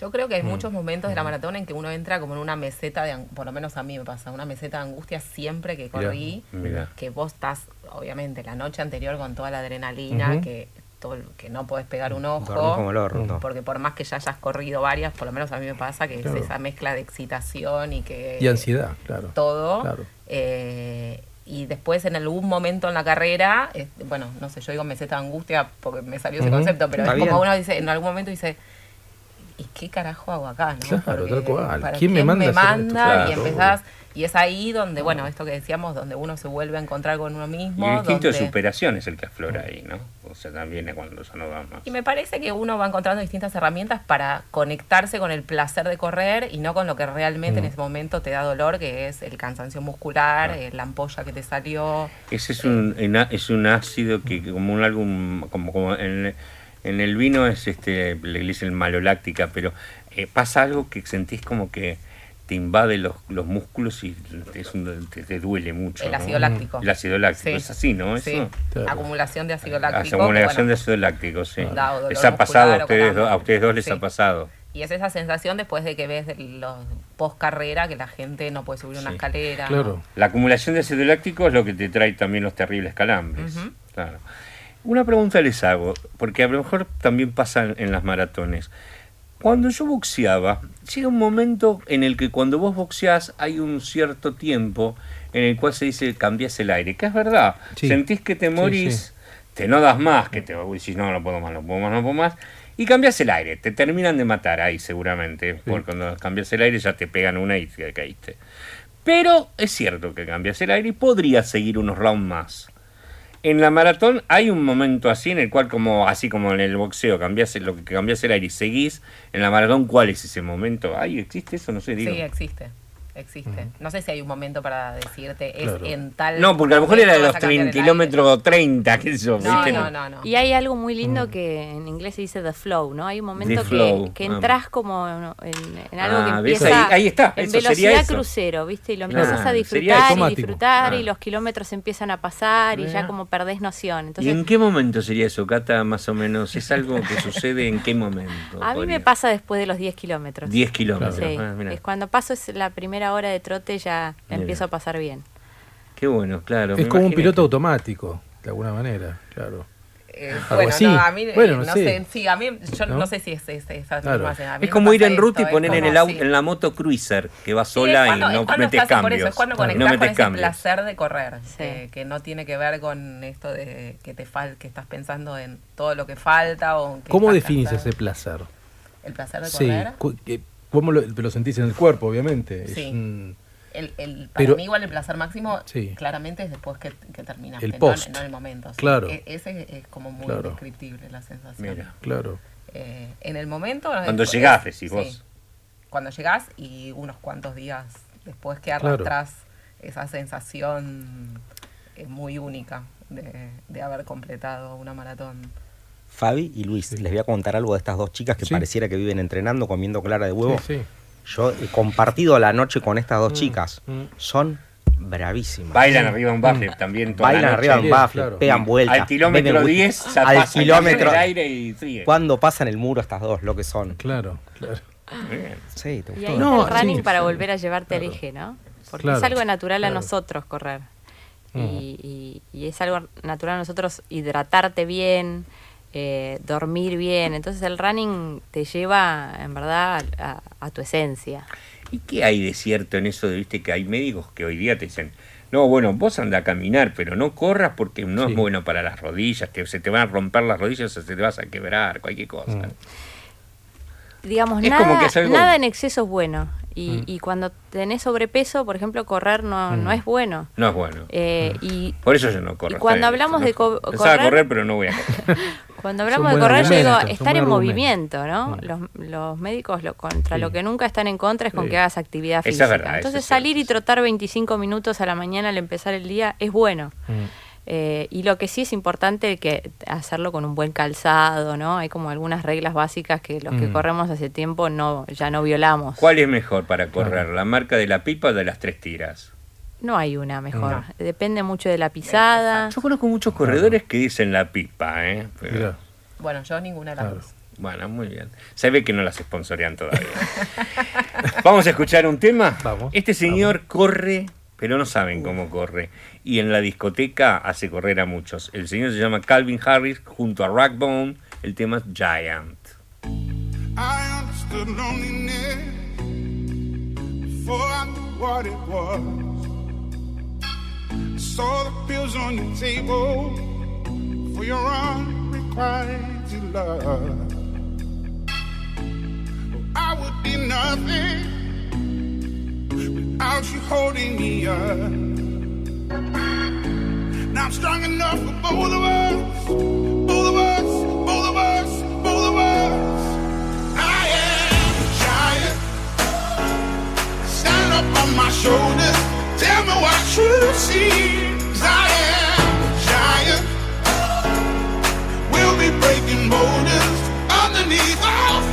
Yo creo que hay Mm. muchos momentos de la maratón en que uno entra como en una meseta de, por lo menos a mí me pasa, una meseta de angustia siempre que corrí, Mirá. que vos estás, obviamente, la noche anterior con toda la adrenalina, que todo, el- que no podés pegar un ojo. Como el horno. Porque por más que ya hayas corrido varias, por lo menos a mí me pasa que Claro. es esa mezcla de excitación y que... Y ansiedad, claro. Todo. Claro. Eh, y después en algún momento en la carrera, eh, bueno, no sé, yo digo meseta de angustia porque me salió ese concepto, pero Está es como bien. uno dice, en algún momento dice, ¿y qué carajo hago acá? ¿no? Claro, tal cual. ¿para ¿Quién me manda esto? manda? Y Claro. empezás, y es ahí donde, bueno, esto que decíamos, donde uno se vuelve a encontrar con uno mismo. Y el instinto de superación es el que aflora ahí, ¿no? O sea, también es cuando ya no va más. Y me parece que uno va encontrando distintas herramientas para conectarse con el placer de correr y no con lo que realmente en Mm. ese momento te da dolor, que es el cansancio muscular, eh, la ampolla que te salió. Ese es un, es un ácido que como un algo, como, como en, en el vino es este, le dicen maloláctica, pero eh, pasa algo que sentís como que te invade los, los músculos y es un- te, te duele mucho. El ¿no? ácido láctico. El ácido láctico, Sí. es así, ¿no? Eso. Sí, Claro. acumulación de ácido láctico. Acumulación bueno, de ácido láctico, sí. Les ha pasado a ustedes, dos- a ustedes dos les Sí. ha pasado. Y es esa sensación después de que ves los post carrera que la gente no puede subir una Sí. escalera. Claro. La acumulación de ácido láctico es lo que te trae también los terribles calambres. Claro. Una pregunta les hago, porque a lo mejor también pasa en- en las maratones. Cuando yo boxeaba, llega un momento en el que cuando vos boxeás hay un cierto tiempo en el cual se dice cambias el aire, que es verdad. Sí. Sentís que te Sí, morís, sí. te no das más, que te decís no, no puedo más, no puedo más, no puedo más, y cambias el aire. Te terminan de matar ahí seguramente, porque cuando cambias el aire ya te pegan una y te caíste. Pero es cierto que cambias el aire y podrías seguir unos rounds más. En la maratón hay un momento así en el cual, como así como en el boxeo, cambias el- lo que cambias el aire y seguís. En la maratón, ¿cuál es ese momento? Ay, ¿existe eso? No sé, digo. Sí, existe. Existe. No sé si hay un momento para decirte, es Claro. en tal. No, porque a lo mejor era de los vas a cambiar 30, el kilómetros 30, qué sé yo. No, no, no. Y hay algo muy lindo que en inglés se dice the flow, ¿no? Hay un momento The flow, que, ah. entras como en, en algo Ah, que ¿ves? empieza Ahí- ahí está, en eso sería velocidad eso. crucero, ¿viste? Y lo empiezas a sería disfrutar y disfrutar Ah. y los kilómetros empiezan a pasar y ya como perdés noción. ¿Y Entonces, en qué momento sería eso, Cata, más o menos? ¿Es algo que sucede en qué momento? a mí podría? me pasa después de los 10 kilómetros. 10 kilómetros. Sí, ah, es cuando paso es la primera hora de trote ya la Mira. empiezo a pasar bien. Qué bueno, claro. Es como un piloto que- automático, de alguna manera, claro. Eh, bueno, así. no, a mí, eh, Bueno, no no sé. sé. Sí, a mí, yo no, ¿No? sé si es, es- esa Claro. Es como ir en ruta y esto, es poner en, el si- en la moto cruiser, que va Sí, sola es cuando- y no es metes estás- por cambios. eso, es cuando conectás con ese cambios. placer de correr, Sí. que, que no tiene que ver con esto de que te fal que estás pensando en todo lo que falta o que ¿Cómo definís cansado. ese placer? El placer de Sí, correr. que- ¿cómo lo, lo sentís en el cuerpo, obviamente? Es Sí. un- El, el, para Pero- mí igual el placer máximo Sí. claramente es después que, que terminaste, El no- post. no, en el momento. sí. Claro. E- ese es como muy Claro. descriptible la sensación. Mira. claro. Eh, en el momento... Cuando es- llegás, es- decís sí. vos. Cuando llegás y unos cuantos días después que Claro. arrastras esa sensación eh, muy única de, de haber completado una maratón. Fabi y Luis, les voy a contar algo de estas dos chicas que Sí. pareciera que viven entrenando, comiendo clara de huevo. Sí, sí. Yo he compartido la noche con estas dos Mm, chicas. mm. Son bravísimas. Bailan arriba de un bafle también toda la Bailan noche. arriba de un Bien, bafle, claro. pegan vueltas. Al kilómetro beben 10 whisky. ya al kilómetro. en el aire y sigue. Cuando pasan el muro estas dos, lo que son. Claro, claro. Bien. Sí, te Y gustó. ahí No, está el running sí, para sí. volver a llevarte al Claro. eje, ¿no? Porque Claro, es algo natural a nosotros correr. Mm. Y, y- y es algo natural a nosotros hidratarte bien, eh, dormir bien. Entonces el running te lleva, en verdad, a, a tu esencia. ¿Y qué hay de cierto en eso de, viste, que hay médicos que hoy día te dicen, no, bueno, vos anda a caminar, pero no corras porque no Sí. es bueno para las rodillas, que se te van a romper las rodillas o se te vas a quebrar, cualquier cosa. Mm. Digamos, Es nada, algo- nada en exceso es bueno. Y, Mm. y cuando tenés sobrepeso, por ejemplo, correr no, no Mm. es bueno. No es bueno. Eh, y Por eso yo no corro. y cuando hablamos no de co- Pensaba correr- correr, pero no voy a correr. Cuando hablamos de correr, yo digo, estar en movimiento, ¿no? Los, los médicos lo, contra Sí. lo que nunca están en contra es con Sí. que hagas actividad Eso es física. verdad, Entonces es salir y trotar 25 minutos a la mañana al empezar el día es bueno. Mm. Eh, y lo que sí es importante que hacerlo con un buen calzado, ¿no? Hay como algunas reglas básicas que los que Mm. corremos hace tiempo no ya no violamos. ¿Cuál es mejor para correr? Claro. ¿La marca de la pipa o de las tres tiras? No hay una mejor. No. Depende mucho de la pisada. Yo conozco muchos corredores que dicen la pipa, ¿eh? Pero- Bueno, yo ninguna de las Claro. Bueno, muy bien. Se ve que no las sponsorean todavía. Vamos a escuchar un tema. Vamos, Este señor corre, pero no saben cómo corre. Y en la discoteca hace correr a muchos. El señor se llama Calvin Harris junto a Ragbone. El tema es Giant. I saw the pills on your table for your unrequited love. I would be nothing without you holding me up. Now I'm strong enough for both of us, both of us, both of us, both of us. I am a giant. Stand up on my shoulders. Tell me what you see. a giant. We'll be breaking boulders underneath our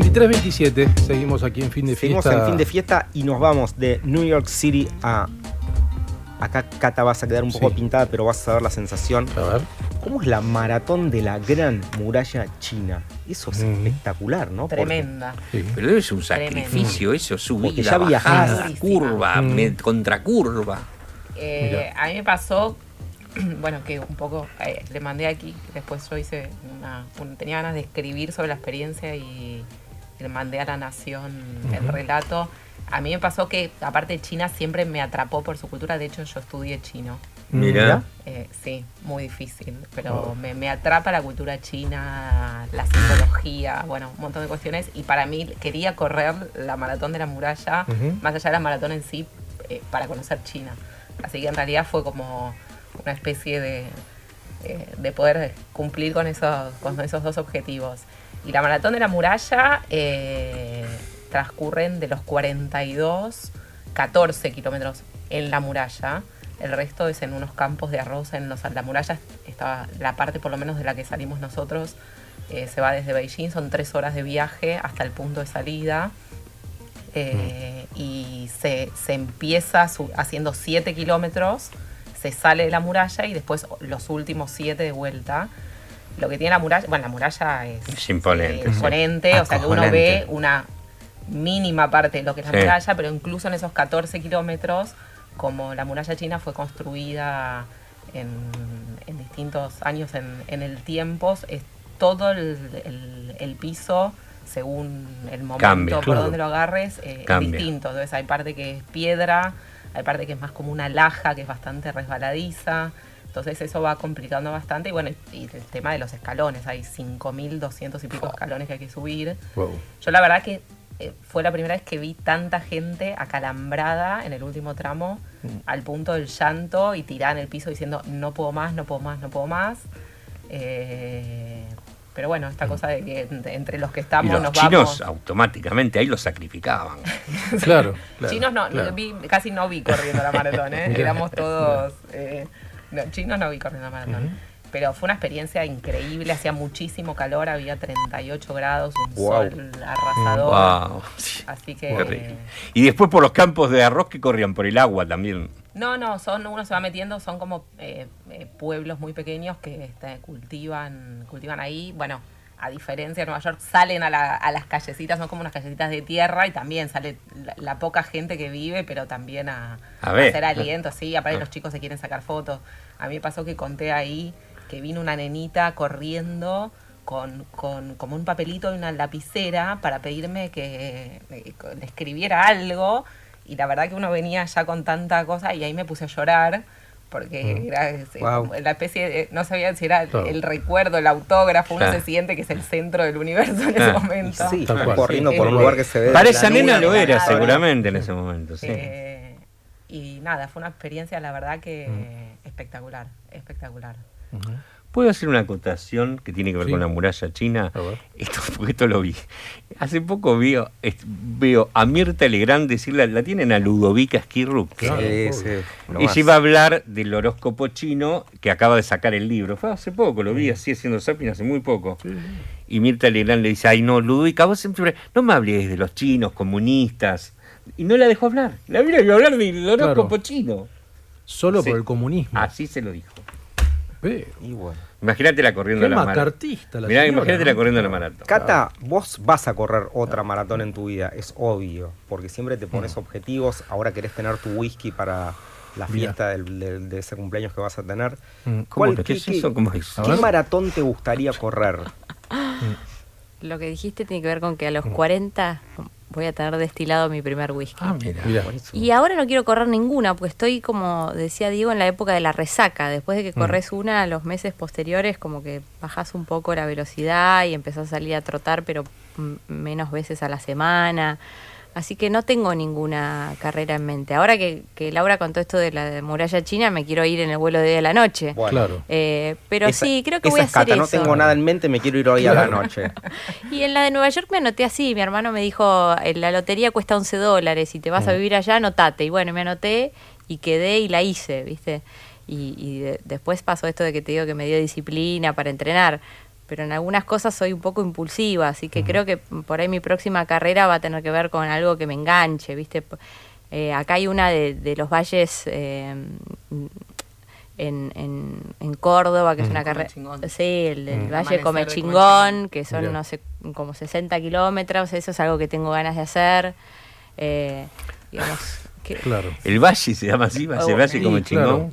23-27, seguimos aquí en fin de Seguimos fiesta. en fin de fiesta y nos vamos de New York City a. Acá Cata vas a quedar un poco Sí. pintada, pero vas a ver la sensación. A ver. ¿Cómo es la maratón de la gran muralla china? Eso es espectacular, ¿no? Porque- Tremenda. Sí. Pero debe ser un Tremendo. sacrificio eso, subida, Porque ya bajada, viajás. curva, Mm. contracurva. Eh, a mí me pasó, bueno, que un poco eh, le mandé aquí, después yo hice una, un- tenía ganas de escribir sobre la experiencia y mandé a la Nación el relato. A mí me pasó que, aparte de China, siempre me atrapó por su cultura. De hecho, yo estudié chino. Mira. Eh, sí, muy difícil, pero me, me atrapa la cultura china, la psicología, bueno, un montón de cuestiones. Y para mí quería correr la maratón de la muralla, Ujú. más allá de la maratón en sí, eh, para conocer China. Así que en realidad fue como una especie de, eh, de poder cumplir con esos, con esos dos objetivos. Y la maratón de la muralla eh, transcurren de los 42, 14 kilómetros en la muralla. El resto es en unos campos de arroz. En los, la muralla la parte, por lo menos, de la que salimos nosotros. eh, se va desde Beijing, son tres horas de viaje hasta el punto de salida. Eh, Y se, se empieza haciendo 7 kilómetros, se sale de la muralla y después los últimos 7 de vuelta. Lo que tiene la muralla, bueno, la muralla es Es imponente, eh, sí. imponente, o sea que uno ve una mínima parte de lo que es la Sí. muralla, pero incluso en esos 14 kilómetros, como la muralla china fue construida en, en distintos años en, en el tiempo, es todo el, el- el piso, según el momento Cambia, por claro. donde lo agarres, eh, es Cambia. distinto. Entonces hay parte que es piedra, hay parte que es más como una laja, que es bastante resbaladiza. Entonces eso va complicando bastante. Y bueno, y el tema de los escalones, hay 5.200 y pico escalones que hay que subir. Wow. Yo la verdad que eh, fue la primera vez que vi tanta gente acalambrada en el último tramo, al punto del llanto y tirada en el piso diciendo no puedo más, no puedo más, no puedo más. Eh, pero bueno, esta cosa de que ent- entre los que Y estamos los nos chinos vamos. automáticamente ahí los sacrificaban. Claro, claro, chinos no, claro. vi- casi no vi corriendo la maratón, ¿eh? Éramos todos... no, chinos no vi corriendo maratón. Pero fue una experiencia increíble, hacía muchísimo calor, había 38 grados, un Wow. sol arrasador. Wow. Así que... Y después por los campos de arroz que corrían por el agua también. No, no, son, uno se va metiendo, son como eh, eh, pueblos muy pequeños que este, cultivan, cultivan ahí. Bueno, a diferencia de Nueva York, salen a, la- a las callecitas, son como unas callecitas de tierra y también sale la, la poca gente que vive, pero también a, A ver. hacer aliento, sí, aparte Ah. los chicos se quieren sacar fotos. A mí me pasó que conté ahí que vino una nenita corriendo con, con como un papelito y una lapicera para pedirme que eh, le escribiera algo y la verdad que uno venía ya con tanta cosa y ahí me puse a llorar porque era eh, Wow. la especie de, no sabía si era el recuerdo, el autógrafo, uno Claro. se siente que es el centro del universo en ese Ah, momento. Sí, corriendo Sí. por un lugar que se ve. Para esa nena lo era seguramente en ese momento, sí. Eh, y nada, fue una experiencia, la verdad que Mm. espectacular, espectacular. ¿Puedo hacer una acotación que tiene que ver Sí. con la muralla china? A ver. Esto, porque esto lo vi. Hace poco veo, veo a Mirta Legrand decirle, la tienen a Ludovica Claro. Sí, sí, Ella más. iba a hablar del horóscopo chino que acaba de sacar el libro. Fue hace poco, lo vi así haciendo zapping hace muy poco. Y Mirta Legrand le dice, ay no, Ludovica, vos siempre no me hables de los chinos comunistas. Y no la dejó hablar. La vino iba a hablar del horóscopo Claro. chino. Solo Sí. por el comunismo. Así se lo dijo. Pero, Y bueno. Imagínate la corriendo Qué la maratón. Mirá, imagínate la corriendo la maratón. Cata, vos vas a correr otra maratón en tu vida, es obvio, porque siempre te Mm. pones objetivos, ahora querés tener tu whisky para la fiesta del- del- de ese cumpleaños que vas a tener. Mm. ¿Cómo? ¿Cuál- ¿Qué qué- es eso? ¿Cómo es? A ¿Qué maratón te gustaría correr? Lo que dijiste tiene que ver con que a los 40 voy a tener destilado mi primer whisky. Ah, mira. Y ahora no quiero correr ninguna, porque estoy, como decía Diego, en la época de la resaca. Después de que corres una, los meses posteriores, como que bajas un poco la velocidad y empezás a salir a trotar, pero mm, menos veces a la semana. Así que no tengo ninguna carrera en mente. Ahora que, que Laura contó esto de la muralla china, me quiero ir en el vuelo de día a la noche. Bueno, Claro. Eh, pero esa- sí, creo que voy a hacer Cata, eso. no tengo nada en mente, me quiero ir hoy a la noche. Y en la de Nueva York me anoté así. Mi hermano me dijo, "En la lotería cuesta 11 dólares. Si te vas a vivir allá, anotate. Y bueno, me anoté y quedé y la hice, ¿viste? Y, y de- después pasó esto de que te digo que me dio disciplina para entrenar. Pero en algunas cosas soy un poco impulsiva, así que creo que por ahí mi próxima carrera va a tener que ver con algo que me enganche, ¿viste? Eh, acá hay una de, de los valles eh, en, en, en Córdoba, que es una carrera... Sí, el, el Mm. Valle Amanecer de Comechingón, Comechingón. que son, no sé, como 60 kilómetros, eso es algo que tengo ganas de hacer. Eh, digamos, que, Claro. El valle se llama así, va- se Oh, valle sí, como claro.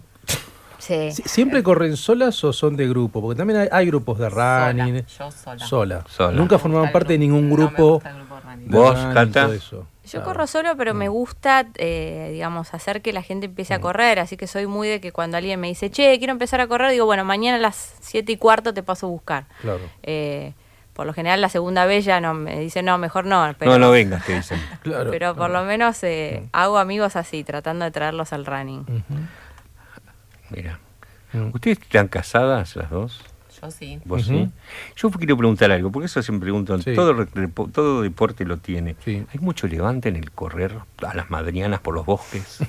Sí. ¿Siempre corren solas o son de grupo? Porque también hay, hay grupos de running. Yo sola. Sola. Sola. Nunca formaban parte de ningún No grupo. running. de ¿Vos, Cata? Yo Claro. corro solo, pero me gusta, eh, digamos, hacer que la gente empiece a correr. Así que soy muy de que cuando alguien me dice, che, quiero empezar a correr, digo, bueno, mañana a las 7 y cuarto te paso a buscar. Claro. Eh, por lo general, la segunda vez ya no me dice, no, mejor no. Pero, No, no vengas, te dicen. Claro. pero por lo menos eh, hago amigos así, tratando de traerlos al running. Mira. Mm. ¿Ustedes están casadas las dos? Yo sí. ¿Vos sí? Yo quiero preguntar algo, porque eso siempre pregunto, Sí. todo, todo deporte lo tiene. Sí. ¿Hay mucho levante en el correr a las madrianas por los bosques?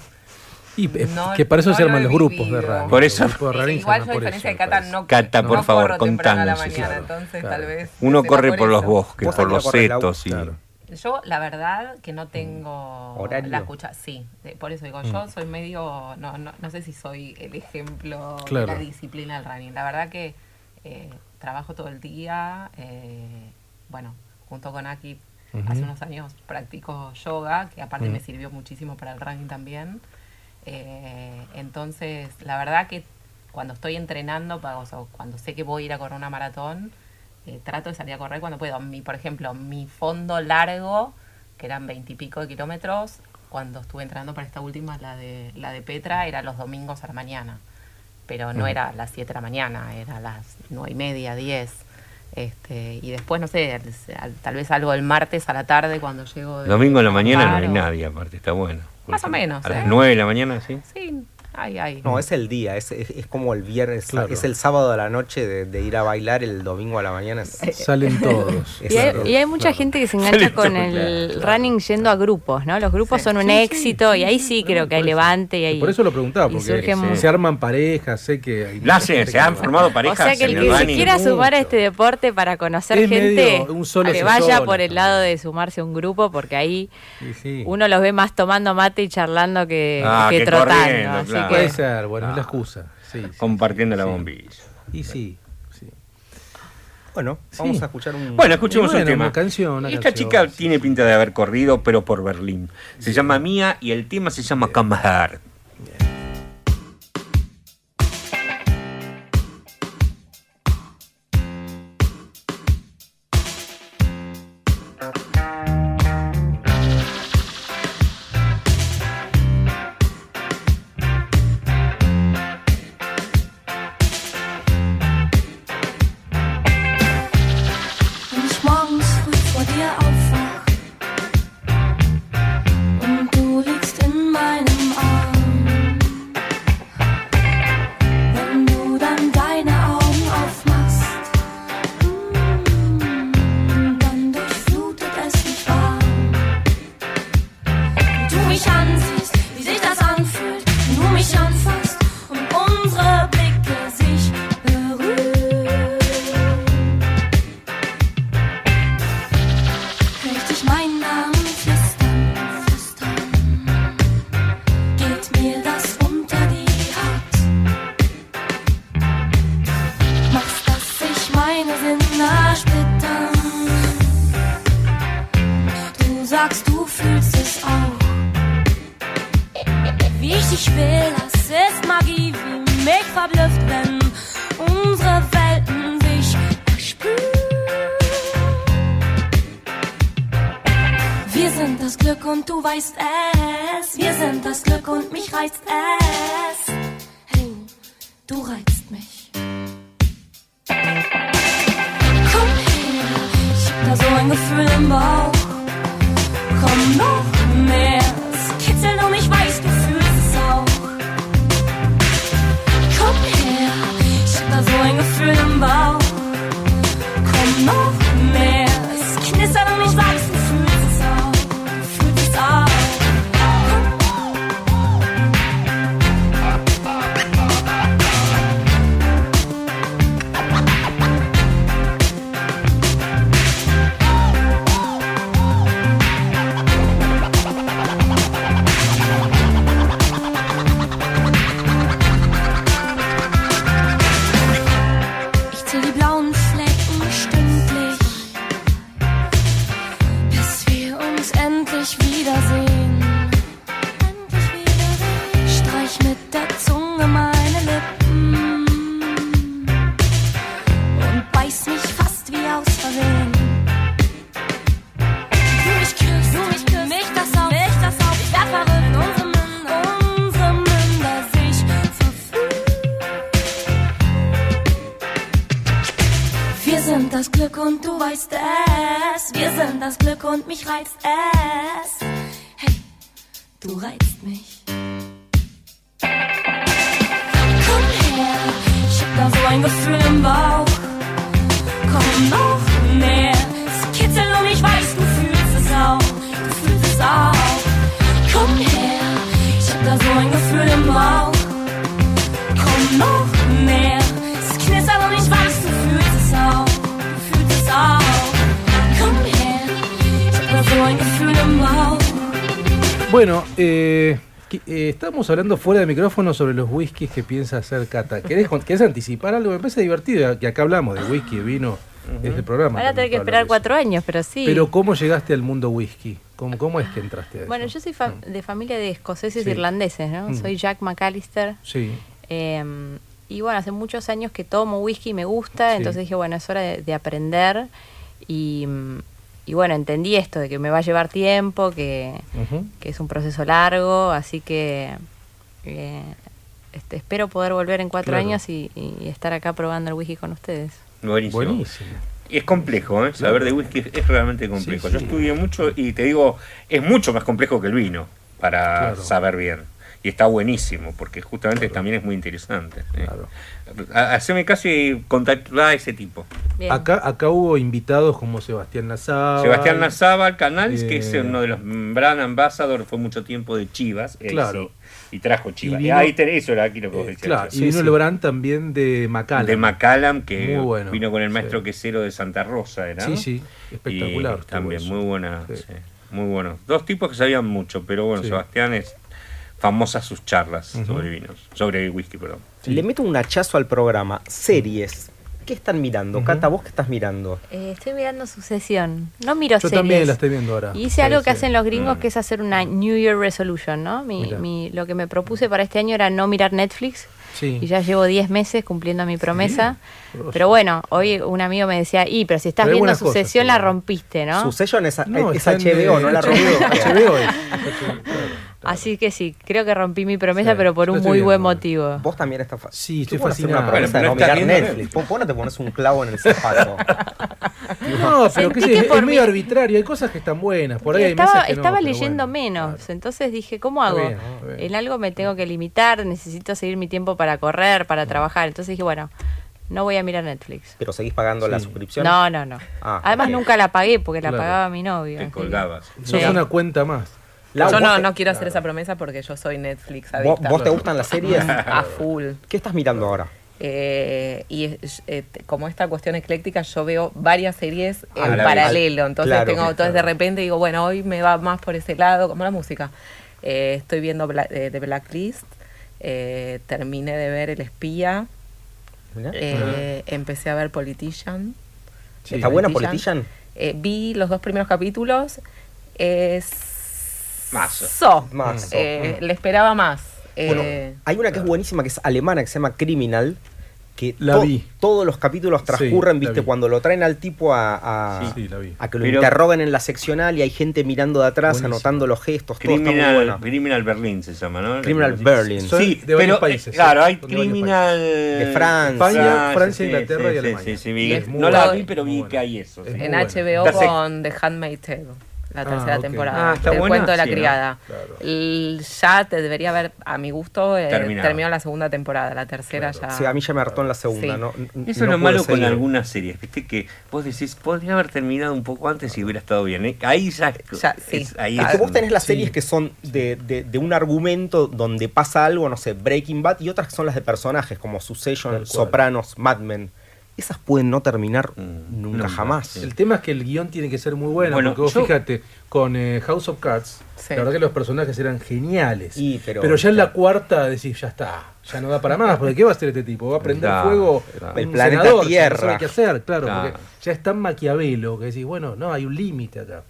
Y eh, No- que para eso no se arman los grupos de running. Por eso- de se igual yo a diferencia de Cata me no, Cata, por no favor, corro temprano a la contanos, mañana, claro. entonces Claro. tal vez Uno corre por por los bosques, ¿Vos por los setos y... Claro. Yo, la verdad, que no tengo ¿Horario? la escucha. Sí, por eso digo, Mm. yo soy medio. No, no, no sé si soy el ejemplo Claro. de la disciplina del running. La verdad que eh, trabajo todo el día. eh, bueno, junto con Aki, hace unos años practico yoga, que aparte Mm. me sirvió muchísimo para el running también. Eh, entonces, la verdad que cuando estoy entrenando, o sea, cuando sé que voy a ir a correr una maratón, eh, trato de salir a correr cuando puedo. Mi, por ejemplo, mi fondo largo, que eran veintipico de kilómetros, cuando estuve entrenando para esta última, la de, la de Petra, era los domingos a la mañana. Pero no era a las 7 de la mañana, era a las nueve y media, 10. Este, y después, no sé, al- al- tal vez algo el martes a la tarde cuando llego de Domingo en la mañana no hay nadie, aparte, está bueno. Más o menos, A las ¿eh? 9 de la mañana, sí. Sí, No, es el día, es, es, es como el viernes, Claro. es el sábado a la noche de, de ir a bailar, el domingo a la mañana. es- Salen todos. Y hay, claro, y hay mucha claro. gente que se engancha con el claro, running yendo a grupos, ¿no? Los grupos son un Sí, éxito sí, y ahí sí, creo que hay levante y hay... Por eso lo preguntaba, porque se arman parejas, sé que hay se, han formado O parejas sea que el que se quiera sumar a este deporte para conocer Es gente, un solo que se vaya por el lado de sumarse a un grupo porque ahí Sí, sí. uno los ve más tomando mate y charlando que, Ah, que que trotando. Puede ser, bueno, es la excusa. Sí, sí. Compartiendo la Sí. bombilla. Y sí, sí. Bueno, Sí. vamos a escuchar un... Bueno, escuchemos bueno, un tema. una canción, una Esta canción, chica sí. tiene pinta de haber corrido, pero por Berlín. Se llama Mía y el tema se llama Come estábamos hablando fuera de micrófono sobre los whiskies que piensa hacer Cata. ¿Querés, anticipar algo? Me parece divertido, que acá hablamos de whisky, de vino, es el programa. Van a tener que esperar cuatro años, pero sí. Pero ¿cómo llegaste al mundo whisky? ¿Cómo, cómo es que entraste a eso? bueno, yo soy fa- de familia de escoceses Sí. e irlandeses, ¿no? Mm. Soy Jack McAllister. Sí, Eh, y bueno, hace muchos años que tomo whisky y me gusta, Sí. entonces dije, bueno, es hora de, de aprender. Y, mm, y bueno, entendí esto de que me va a llevar tiempo, que es un proceso largo, así que eh, este, espero poder volver en cuatro Claro. años y, y estar acá probando el whisky con ustedes. Buenísimo. Buenísimo. Y es complejo, ¿eh? Saber de whisky es- realmente complejo. Yo estudié mucho y te digo, es mucho más complejo que el vino para Claro. saber bien. Y está buenísimo, porque justamente también es muy interesante. ¿eh? Ha- Haceme caso y contactar a ese tipo. Acá, acá hubo invitados como Sebastián Nazar. Sebastián Nazábal Canals, que es eh, uno de los brand ambassador, fue mucho tiempo de Chivas. Claro. sí, y trajo Chivas. Y Y vino- ahí tenés, eso era aquí lo que vos decías. Claro, y vino sí. Lebrán también de Macallan. De Macallan, que Muy bueno, vino con el sí. maestro quesero de Santa Rosa, ¿era? Sí, sí, espectacular Y también, eso. muy buena, Sí. sí, muy bueno. Dos tipos que sabían mucho, pero bueno, Sí. Sebastián es famosas sus charlas sobre vinos, sobre whisky, perdón. Le meto un hachazo al programa. Series. ¿Qué están mirando? Cata, ¿vos qué estás mirando? Eh, estoy mirando Sucesión. No miro Yo series. también la estoy viendo ahora. Y hice Sí, algo sí. que hacen los gringos, Mm. que es hacer una New Year Resolution, ¿no? Mi, Mira. mi- lo que me propuse para este año era no mirar Netflix. Sí. Y ya llevo 10 meses cumpliendo mi promesa. Pero bueno, hoy un amigo me decía, y, pero si estás Pero viendo buenas cosas, Sucesión, la rompiste, ¿no? Sucesión es, No, es HBO, no la rompí. HBO es. Así que sí, creo que rompí mi promesa, Sí, pero por un muy viendo. buen motivo. Vos también estás fa- Sí, estoy ¿Cómo hacer una fascinado. promesa de no mirar viendo Netflix. ¿Vos, vos no te pones un clavo en el zapato? No, pero que sí, que es, es medio arbitrario. Hay cosas que están buenas. Por ahí hay estaba meses que estaba leyendo bueno. menos, entonces dije, ¿cómo hago? bien, está bien. En algo me tengo que limitar, necesito seguir mi tiempo para correr, para trabajar. Entonces dije, bueno, no voy a mirar Netflix. ¿Pero seguís pagando la suscripción? No, no, no. Ah, Además nunca la pagué porque la Claro. pagaba mi novio. Te colgabas. Sos Sí. una cuenta más. Lau, yo no, te- no quiero hacer esa promesa porque yo soy Netflix ¿Vos, adicta. vos te gustan las series? A full. ¿Qué estás mirando ahora? Eh, y eh, como esta cuestión ecléctica, yo veo varias series en la paralelo. Entonces Claro, tengo, entonces de repente digo, bueno, hoy me va más por ese lado, como la música. Eh, estoy viendo Bla- eh, The Blacklist. eh, terminé de ver El Espía. Empecé a ver Politician. Sí. ¿Está buena Politician. Eh, vi los dos primeros capítulos. Es. Mazo. So. Mazo. Eh, Le esperaba más. Bueno, Eh, hay una que es buenísima, que es alemana, que se llama Criminal, que La to- vi. todos los capítulos transcurren, viste, vi. cuando lo traen al tipo a, a, Sí, la vi. a que lo Pero- interroguen en la seccional y hay gente mirando de atrás, Buenísimo. anotando los gestos, todo está muy Criminal, bueno. Criminal Berlin se llama, ¿no? Criminal Berlin. Sí, de varios pero, países, eh, Claro, hay Criminal... De Francia. España, Francia, sí, Inglaterra sí, y sí, Alemania. Sí, sí, vi- no la vi, pero vi que hay eso. en. HBO con The Handmaid's Tale, la Ah, tercera ok. temporada. Ah, está el buena, cuento de la sí, ¿no? criada. Claro. Ya te debería haber, a mi gusto, eh, Terminado. terminó la segunda temporada. La tercera Claro. ya. Sí, a mí ya me hartó en la segunda. Sí. No, Eso no es lo pude malo con algunas series, viste que vos decís, podría haber terminado un poco antes y hubiera estado bien. ¿eh? Ahí ya, sí. es- ahí Es vos tenés las Sí. series que son de, de- de un argumento donde pasa algo, no sé, Breaking Bad, y otras que son las de personajes, como Succession. Sopranos, Mad Men. Esas pueden no terminar Mm, nunca, nunca, jamás. sí. El tema es que el guion tiene que ser muy bueno, Bueno, porque vos yo- fíjate, con eh, House of Cards, Sí. la verdad que los personajes eran geniales. Y, pero- pero, ya en la cuarta decís, ya está, ya no da para más, porque ¿qué va a hacer este tipo? Va a prender Claro, fuego claro. El planeta senador, Tierra. No sabe qué hacer, claro, Claro. porque ya es tan maquiavelo que decís, bueno, no, hay un límite acá.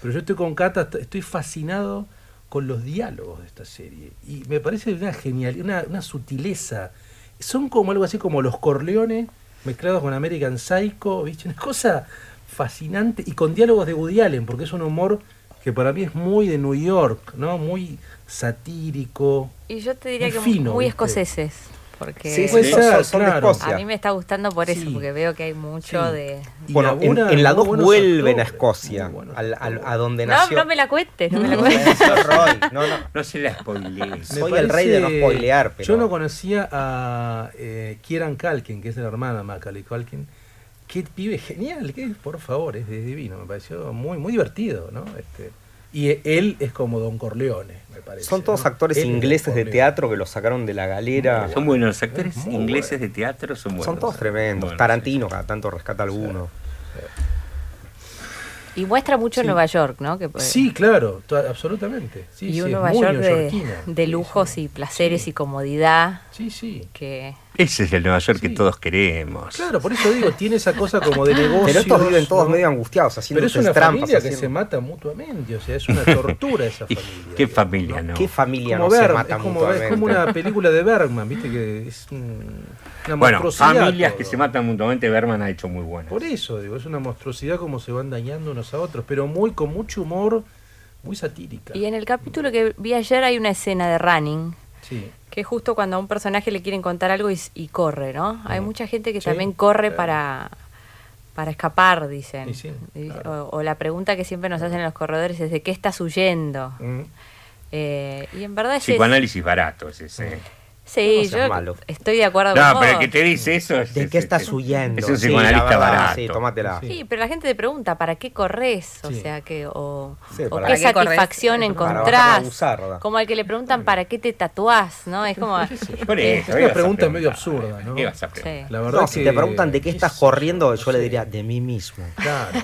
Pero yo estoy con Cata, est- estoy fascinado con los diálogos de esta serie. Y me parece una genialidad, una, una sutileza. Son como algo así como los Corleones mezclados con American Psycho, ¿viste? Una cosa fascinante y con diálogos de Woody Allen, porque es un humor que para mí es muy de New York, ¿no? Muy satírico. Y yo te diría Muy que fino, muy ¿viste? escoceses. Porque Sí, sí, Puede son, son- de. Escocia. a mí me está gustando por eso, Sí. porque veo que hay mucho Sí. de... Bueno, en, en la muy 2 buenos vuelven a Escocia, al- al- a donde No, nació. no me la cuentes, no me la cuentes. No, no. No se la spoilees. Soy el rey de no spoilear, pero- Yo no conocía a eh, Kieran Culkin, que es la hermana de Macaulay Culkin. Qué pibe genial, que por favor, es de divino, me pareció muy muy divertido, ¿no? Este, y e- él es como Don Corleone, me parece. Son todos ¿no? actores Él ingleses de teatro que los sacaron de la galera. Son buenos, los actores Muy ingleses bueno. de teatro son buenos. Son todos tremendos. Bueno, Tarantino, cada tanto rescata alguno. Y muestra mucho Sí. Nueva York, ¿no? Que, pues, Sí, claro, absolutamente. Sí, y un Nueva York de, de Sí, lujos sí. y placeres Sí. y comodidad Sí, sí. que... Ese es el Nueva York que Sí. todos queremos. Claro, por eso digo, tiene esa cosa como de negocio. Pero estos viven todos medio angustiados, haciendo Pero es una trampas. familia que haciendo- se mata mutuamente, o sea, es una tortura esa ¿Y familia. ¿Qué familia, no? ¿Qué familia Como no se Berg- mata es, como, mutuamente? es como una película de Bergman, viste que es un- una Bueno, monstruosidad familias todo. que se matan mutuamente, Berman ha hecho muy buenas. Por eso, digo, es una monstruosidad como se van dañando unos a otros, pero muy con mucho humor, muy satírica. Y en el capítulo que vi ayer hay una escena de running, Sí. que es justo cuando a un personaje le quieren contar algo y, corre, ¿no? Hay Mm. mucha gente que Sí, también corre claro. para, para escapar, dicen. Claro. o, o la pregunta que siempre nos hacen los corredores es ¿de qué estás huyendo? Mm. Eh, y en verdad es... Psicoanálisis barato es ese. Sí, No yo malo. estoy de acuerdo No, con pero el vos. que te dice eso es. ¿De es- qué es- estás es- huyendo? Es un Sí, psicoanalista barato. Sí, tómatela. Sí. Sí, pero la gente te pregunta, ¿para qué corres? O Sí. sea, que, o, Sí, o qué ¿Para qué corres? satisfacción Para encontrás. buzarda. Como al que le preguntan, ¿para qué te tatuás? ¿No? Es como... Por eso, Es ¿qué una pregunta medio absurda, ¿no? ¿Qué vas a preguntar? Sí. La verdad No, si que- te preguntan de qué estás corriendo, yo, le no diría de mí mismo. Claro.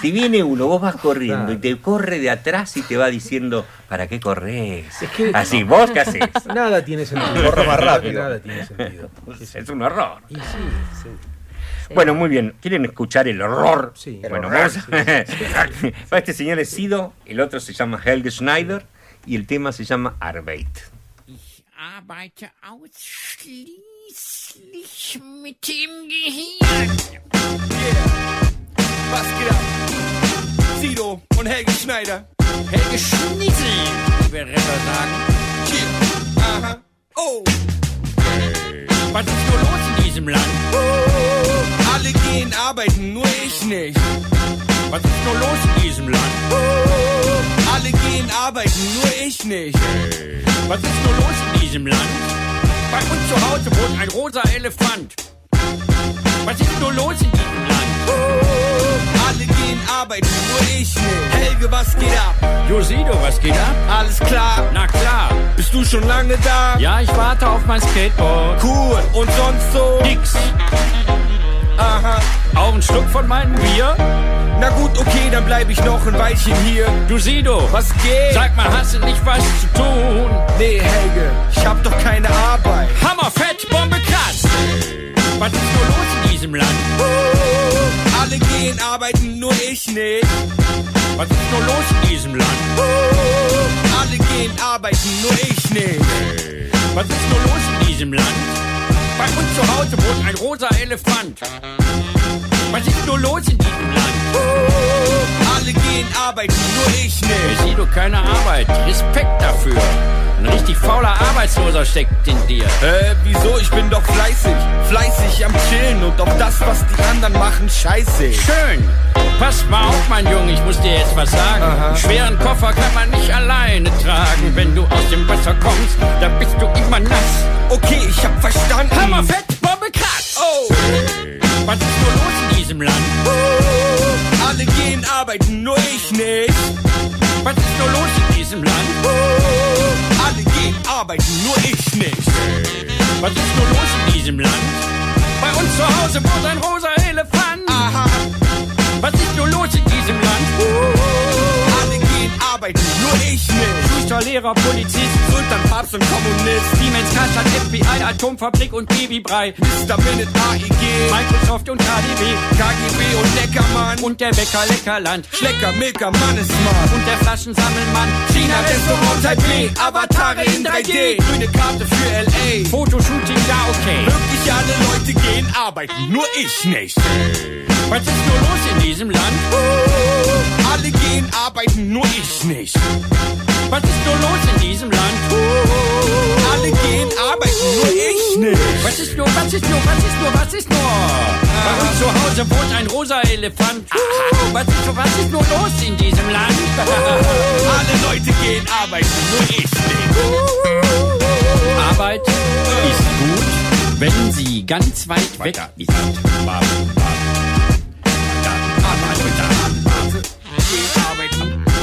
Si viene uno, vos vas corriendo Claro. y te corre de atrás y te va diciendo, ¿para qué corres? Es que- Así, ¿vos qué haces? Nada tiene sentido. Corre más rápido. Nada tiene sentido. Es un horror. Y sí, sí. Bueno, muy bien. ¿Quieren escuchar el horror? Sí. Bueno, El horror, vamos a- este señor es Sido, el otro se llama Helge Schneider y el tema se llama Arbeit. Ich arbeite ausschließlich mit dem Gehirn. Was geht ab? Sido und Helge Schneider. Helge Schnitzel, wie wir Rapper sagen. Hier. Aha. Oh. Was ist nur los in diesem Land? Uh, alle gehen arbeiten, nur ich nicht. Was ist nur los in diesem Land? Uh, alle gehen arbeiten, nur ich nicht. Was ist nur los in diesem Land? Bei uns zu Hause wohnt ein rosa Elefant. Was ist nur los in diesem Land? Alle gehen arbeiten, nur ich nicht. Helge, was geht ab? Josido, was geht ab? Alles klar. Na klar. Bist du schon lange da? Ja, ich warte auf mein Skateboard. Cool. Und sonst so? Nix. Aha. Auch ein Schluck von meinem Bier? Na gut, okay, dann bleib ich noch ein Weilchen hier. Du Sido, Was geht? sag mal, hast du nicht was zu tun? Nee, Helge, ich hab doch keine Arbeit. Hammerfett, Bombe krass. Was ist nur los in diesem Land? Uh, alle gehen arbeiten, nur ich nicht. Was ist nur los in diesem Land? Uh, alle gehen arbeiten, nur ich nicht. Was ist nur los in diesem Land? Bei uns zu Hause wohnt ein rosa Elefant. Was ist nur los in diesem Land? Uh, alle gehen arbeiten, nur ich nicht. Ich sehe keine Arbeit. Respekt dafür. Ein richtig fauler Arbeitsloser steckt in dir. Äh, wieso? Ich bin doch fleißig. Fleißig am Chillen und auf das, was die anderen machen, scheiße. Schön. Pass mal auf, mein Junge, ich muss dir jetzt was sagen. Aha. Schweren Koffer kann man nicht alleine tragen. Wenn du aus dem Wasser kommst, da bist du immer nass. Okay, ich hab verstanden. Hammerfett, Bombe krass. Oh, Was ist nur los in diesem Land? uh, alle gehen arbeiten, nur ich nicht. Was ist nur los in diesem Land? Uh, alle gehen arbeiten, nur ich nicht. Was ist nur los in diesem Land? Bei uns zu Hause wohnt ein rosa Elefant. Aha, Was ist nur los in diesem Land? uh, alle gehen arbeiten, nur ich nicht. Schuster, Lehrer, Polizist, Sultan, Papst und Kommunist. Siemens, Karstadt, FBI, Atomfabrik und Babybrei. Mr. Minute, AEG, Microsoft und KDW. KGB und Neckermann. Und der Bäcker Leckerland. Schlecker, Milker, Mannesmann. Und der Flaschensammelmann. China, Restaurant, Taipei, Avatare in 3D. Grüne Karte für L.A. Fotoshooting, ja okay. Wirklich alle Leute gehen arbeiten, nur ich nicht. Was ist nur los in diesem Land? Alle gehen arbeiten, nur ich nicht. Was ist nur los in diesem Land? Uh, alle gehen arbeiten, nur ich was ist nur, was ist nur, was ist nur? Bei uns zu Hause wohnt ein rosa Elefant. Was ist, was ist nur los in diesem Land? Alle Leute gehen arbeiten, nur ich nicht. Arbeit ist gut, wenn sie ganz weit weg ist.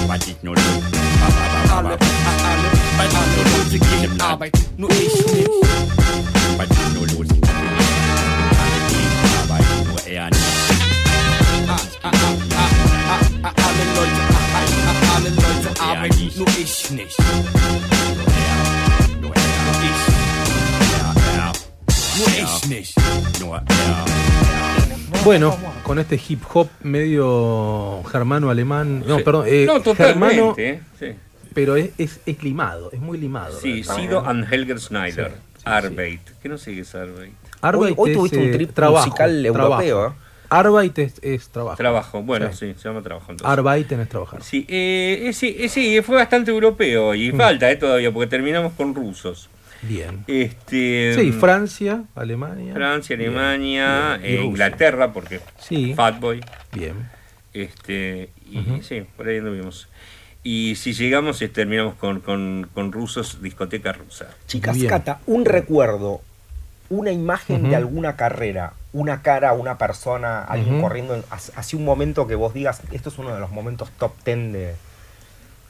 Was ist nur los? Alle, alle, alle Leute gehen arbeiten, nur ich nicht. Was ist nur los? Alle gehen arbeiten, nur er nicht. Alle Leute, alle Leute arbeiten, nur ich nicht. Nur ich. Er, er. Nur ich nicht. Nur er. Bueno, con este hip hop medio germano-alemán. No, Sí. perdón. eh, No, germano. ¿eh? Sí. Pero es, es, es limado, es muy limado. Sí, ¿verdad? Sido and Helger Schneider. Sí, sí, Arbeit. ¿Qué no sé qué es Arbeit? Arbeit Hoy- hoy es, tuviste un eh, trip trabajo, musical europeo, ¿eh? Arbeit es, es trabajo. Trabajo, bueno, Sí. sí, se llama trabajo entonces. Arbeiten es trabajar. Sí, eh, eh, sí, eh, sí, fue bastante europeo y Mm. falta eh, todavía porque terminamos con rusos. Bien. Este, Sí, Francia, Alemania. Francia, Alemania, bien. Eh. Inglaterra, porque Sí. Fatboy. Bien. Este, y sí, por ahí anduvimos. Y si llegamos, terminamos con, con, con rusos, discoteca rusa. Chicas, Bien. Cata, un recuerdo, una imagen de alguna carrera, una cara, una persona, alguien corriendo, en- hacia un momento que vos digas, esto es uno de los momentos top 10 de,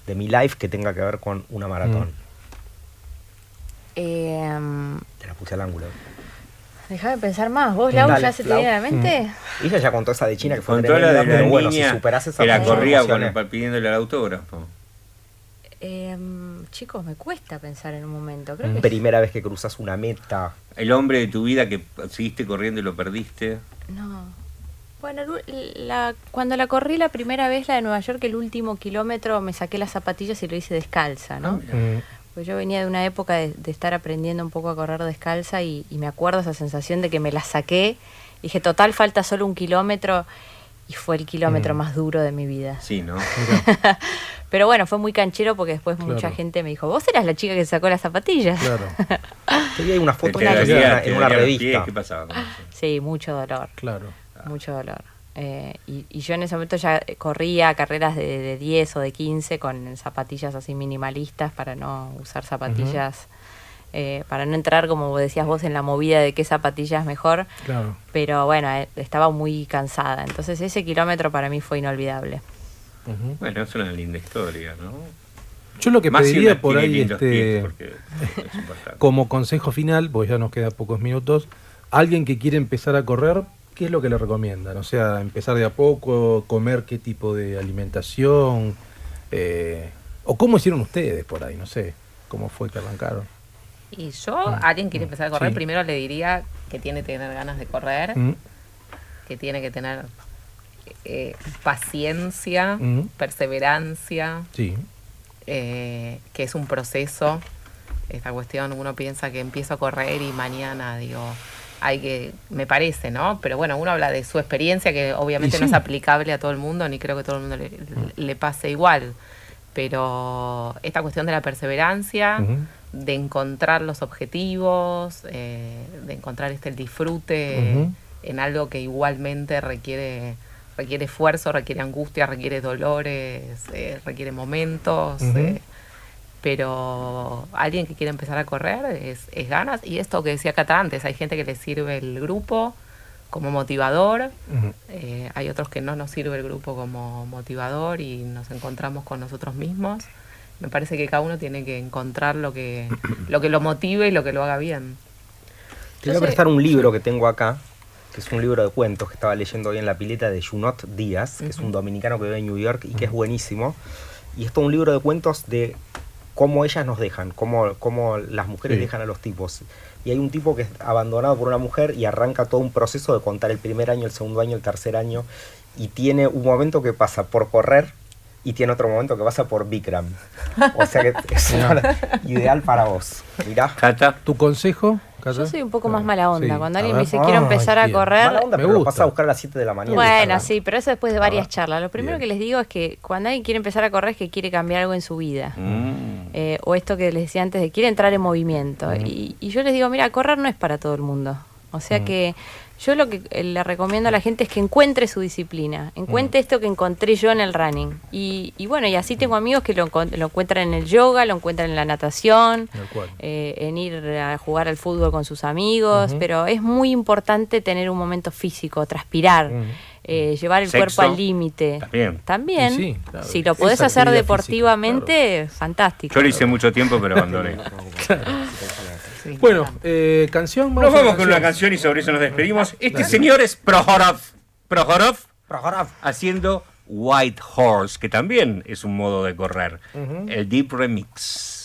de mi life que tenga que ver con una maratón. Eh, Te la puse al ángulo. Déjame pensar más. ¿Vos, Lau, Dale, ya se te Lau. viene a la mente? Ella ya contó esa de China que fue Con toda la tremenda, de la pero bueno, niña si superás esa que la corría con el- pidiéndole el autógrafo. Eh, chicos, me cuesta pensar en un momento. Creo que Primera vez que cruzas una meta. El hombre de tu vida que seguiste corriendo y lo perdiste. No. Bueno, la, cuando la corrí la primera vez, la de Nueva York, el último kilómetro, me saqué las zapatillas y lo hice descalza, ¿no? Mm, Pues yo venía de una época de, de estar aprendiendo un poco a correr descalza y, y me acuerdo esa sensación de que me las saqué. Dije, total, falta solo un kilómetro. Y fue el kilómetro Mm. más duro de mi vida. Sí, ¿no? Pero bueno, fue muy canchero porque después mucha gente me dijo, vos eras la chica que se sacó las zapatillas. claro, hay una foto Te en una, revista. ¿Qué pasaba? con eso? Sí, mucho dolor, claro. mucho dolor. Eh, y, y yo en ese momento ya corría carreras de, de 10 o de 15 con zapatillas así minimalistas para no usar zapatillas, eh, para no entrar, como decías vos, en la movida de qué zapatillas mejor. Claro. Pero bueno, eh, estaba muy cansada. Entonces ese kilómetro para mí fue inolvidable. Ujú. Bueno, es una linda historia, ¿no? Yo lo que Más pediría por ahí, este, porque como consejo final, pues ya nos queda pocos minutos, alguien que quiere empezar a correr, ¿qué es lo que le recomiendan? O sea, empezar de a poco, comer qué tipo de alimentación, eh, o cómo hicieron ustedes por ahí, no sé, cómo fue que arrancaron. Y yo, a alguien quiere empezar a correr, Sí. primero le diría que tiene que tener ganas de correr, Mm, que tiene que tener eh, paciencia, Mm. perseverancia, Sí, eh, que es un proceso. Esta cuestión, uno piensa que empiezo a correr y mañana, digo, hay que, me parece, ¿no? Pero bueno, uno habla de su experiencia, que obviamente no es aplicable a todo el mundo, ni creo que todo el mundo le, le pase igual. Pero esta cuestión de la perseverancia, de encontrar los objetivos, eh, de encontrar este el disfrute en algo que igualmente requiere requiere esfuerzo, requiere angustia, requiere dolores, eh, requiere momentos. Eh, pero alguien que quiere empezar a correr es, es ganas. Y esto que decía Cata antes, hay gente que le sirve el grupo como motivador, eh, hay otros que no nos sirve el grupo como motivador y nos encontramos con nosotros mismos. Me parece que cada uno tiene que encontrar lo que lo, que lo motive y lo que lo haga bien. Te voy a prestar un libro que tengo acá, que es un libro de cuentos que estaba leyendo hoy en la pileta de Junot Díaz, que es un dominicano que vive en New York y que es buenísimo. Y es todo un libro de cuentos de cómo ellas nos dejan, cómo, cómo las mujeres Sí. dejan a los tipos. Y hay un tipo que es abandonado por una mujer y arranca todo un proceso de contar el primer año, el segundo año, el tercer año. Y tiene un momento que pasa por correr y tiene otro momento que pasa por Bikram. O sea que es ideal para vos. Mirá. Cata, ¿Tu consejo? Yo soy un poco más mala onda. Sí, Cuando a alguien me dice quiero Ay, empezar a correr, Mala onda, Me pero lo gusta. pasás a buscar a las 7 de la mañana. Bueno, sí, pero eso después de varias charlas. Lo primero Bien. que les digo es que cuando alguien quiere empezar a correr es que quiere cambiar algo en su vida. mm, Eh, o esto que les decía antes de quiere entrar en movimiento. Mm. Y, y yo les digo, mira, correr no es para todo el mundo. O sea Mm. que yo lo que eh, le recomiendo a la gente es que encuentre su disciplina, encuentre esto que encontré yo en el running. Y, y bueno, y así tengo amigos que lo, lo encuentran en el yoga, lo encuentran en la natación, eh, en ir a jugar al fútbol con sus amigos, pero es muy importante tener un momento físico, transpirar, eh, llevar el Sexo. cuerpo al límite. También. También, Y sí, claro. si lo podés Esa hacer deportivamente, fantástico. Yo lo hice mucho tiempo, pero abandoné. Bueno, eh, canción. Nos vamos con una canción y sobre eso nos despedimos. Este señor es Prohorov. Prohorov. Haciendo White Horse, que también es un modo de correr. El Deep Remix.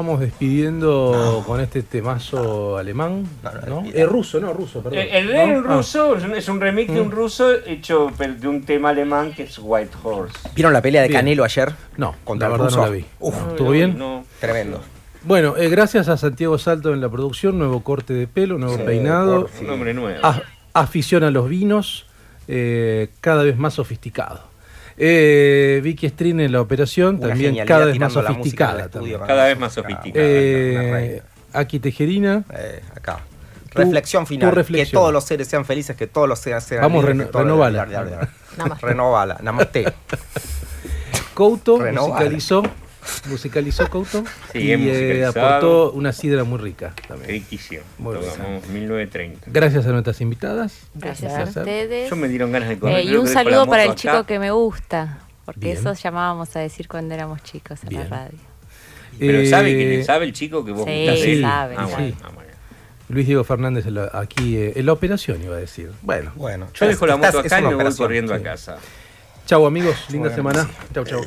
Vamos despidiendo con este temazo alemán. No, Eh, ruso, no, ruso, perdón. El, el Ah. ruso es un- remix de un Mm. ruso hecho de un tema alemán que es White Horse. ¿Vieron la pelea de Bien. Canelo ayer? No, contra la el verdad ruso. no la vi. Uf, ¿Estuvo bien? No. Tremendo. Bueno, eh, gracias a Santiago Salto en la producción, nuevo corte de pelo, nuevo Sí, peinado, por. Un hombre nuevo. a- afición a los vinos, eh, cada vez más sofisticado. Eh, Vicky Strin en la operación, Una también cada vez más sofisticada. estudio. Cada vez más sofisticada. Eh. Aquí Tejerina. Eh, acá. Tu- reflexión tu final. reflexión. Que todos los seres sean felices, que todos los seres sean Vamos, reno- renovala. Renovala. Namaste. Couto Renovada. musicalizó, musicalizó Couto Sí, y eh, aportó una sidra muy rica también. Riquísimo. Muy Lo bien. ganamos 1930. Gracias a nuestras invitadas. Gracias a ustedes. Yo me dieron ganas de correr. Eh, y un saludo para el chico que me gusta, porque Bien. eso llamábamos a decir cuando éramos chicos en Bien. la radio. Pero Eh, sabe que sabe el chico que vos Sí, gustás sabe, Ah, sí. bueno, ah, bueno. Luis Diego Fernández en la- aquí eh, en la operación iba a decir. Bueno, Bueno, Yo dejo la moto acá y me voy corriendo sí. a casa. chau amigos, linda Bueno, semana. sí. Chau, chau.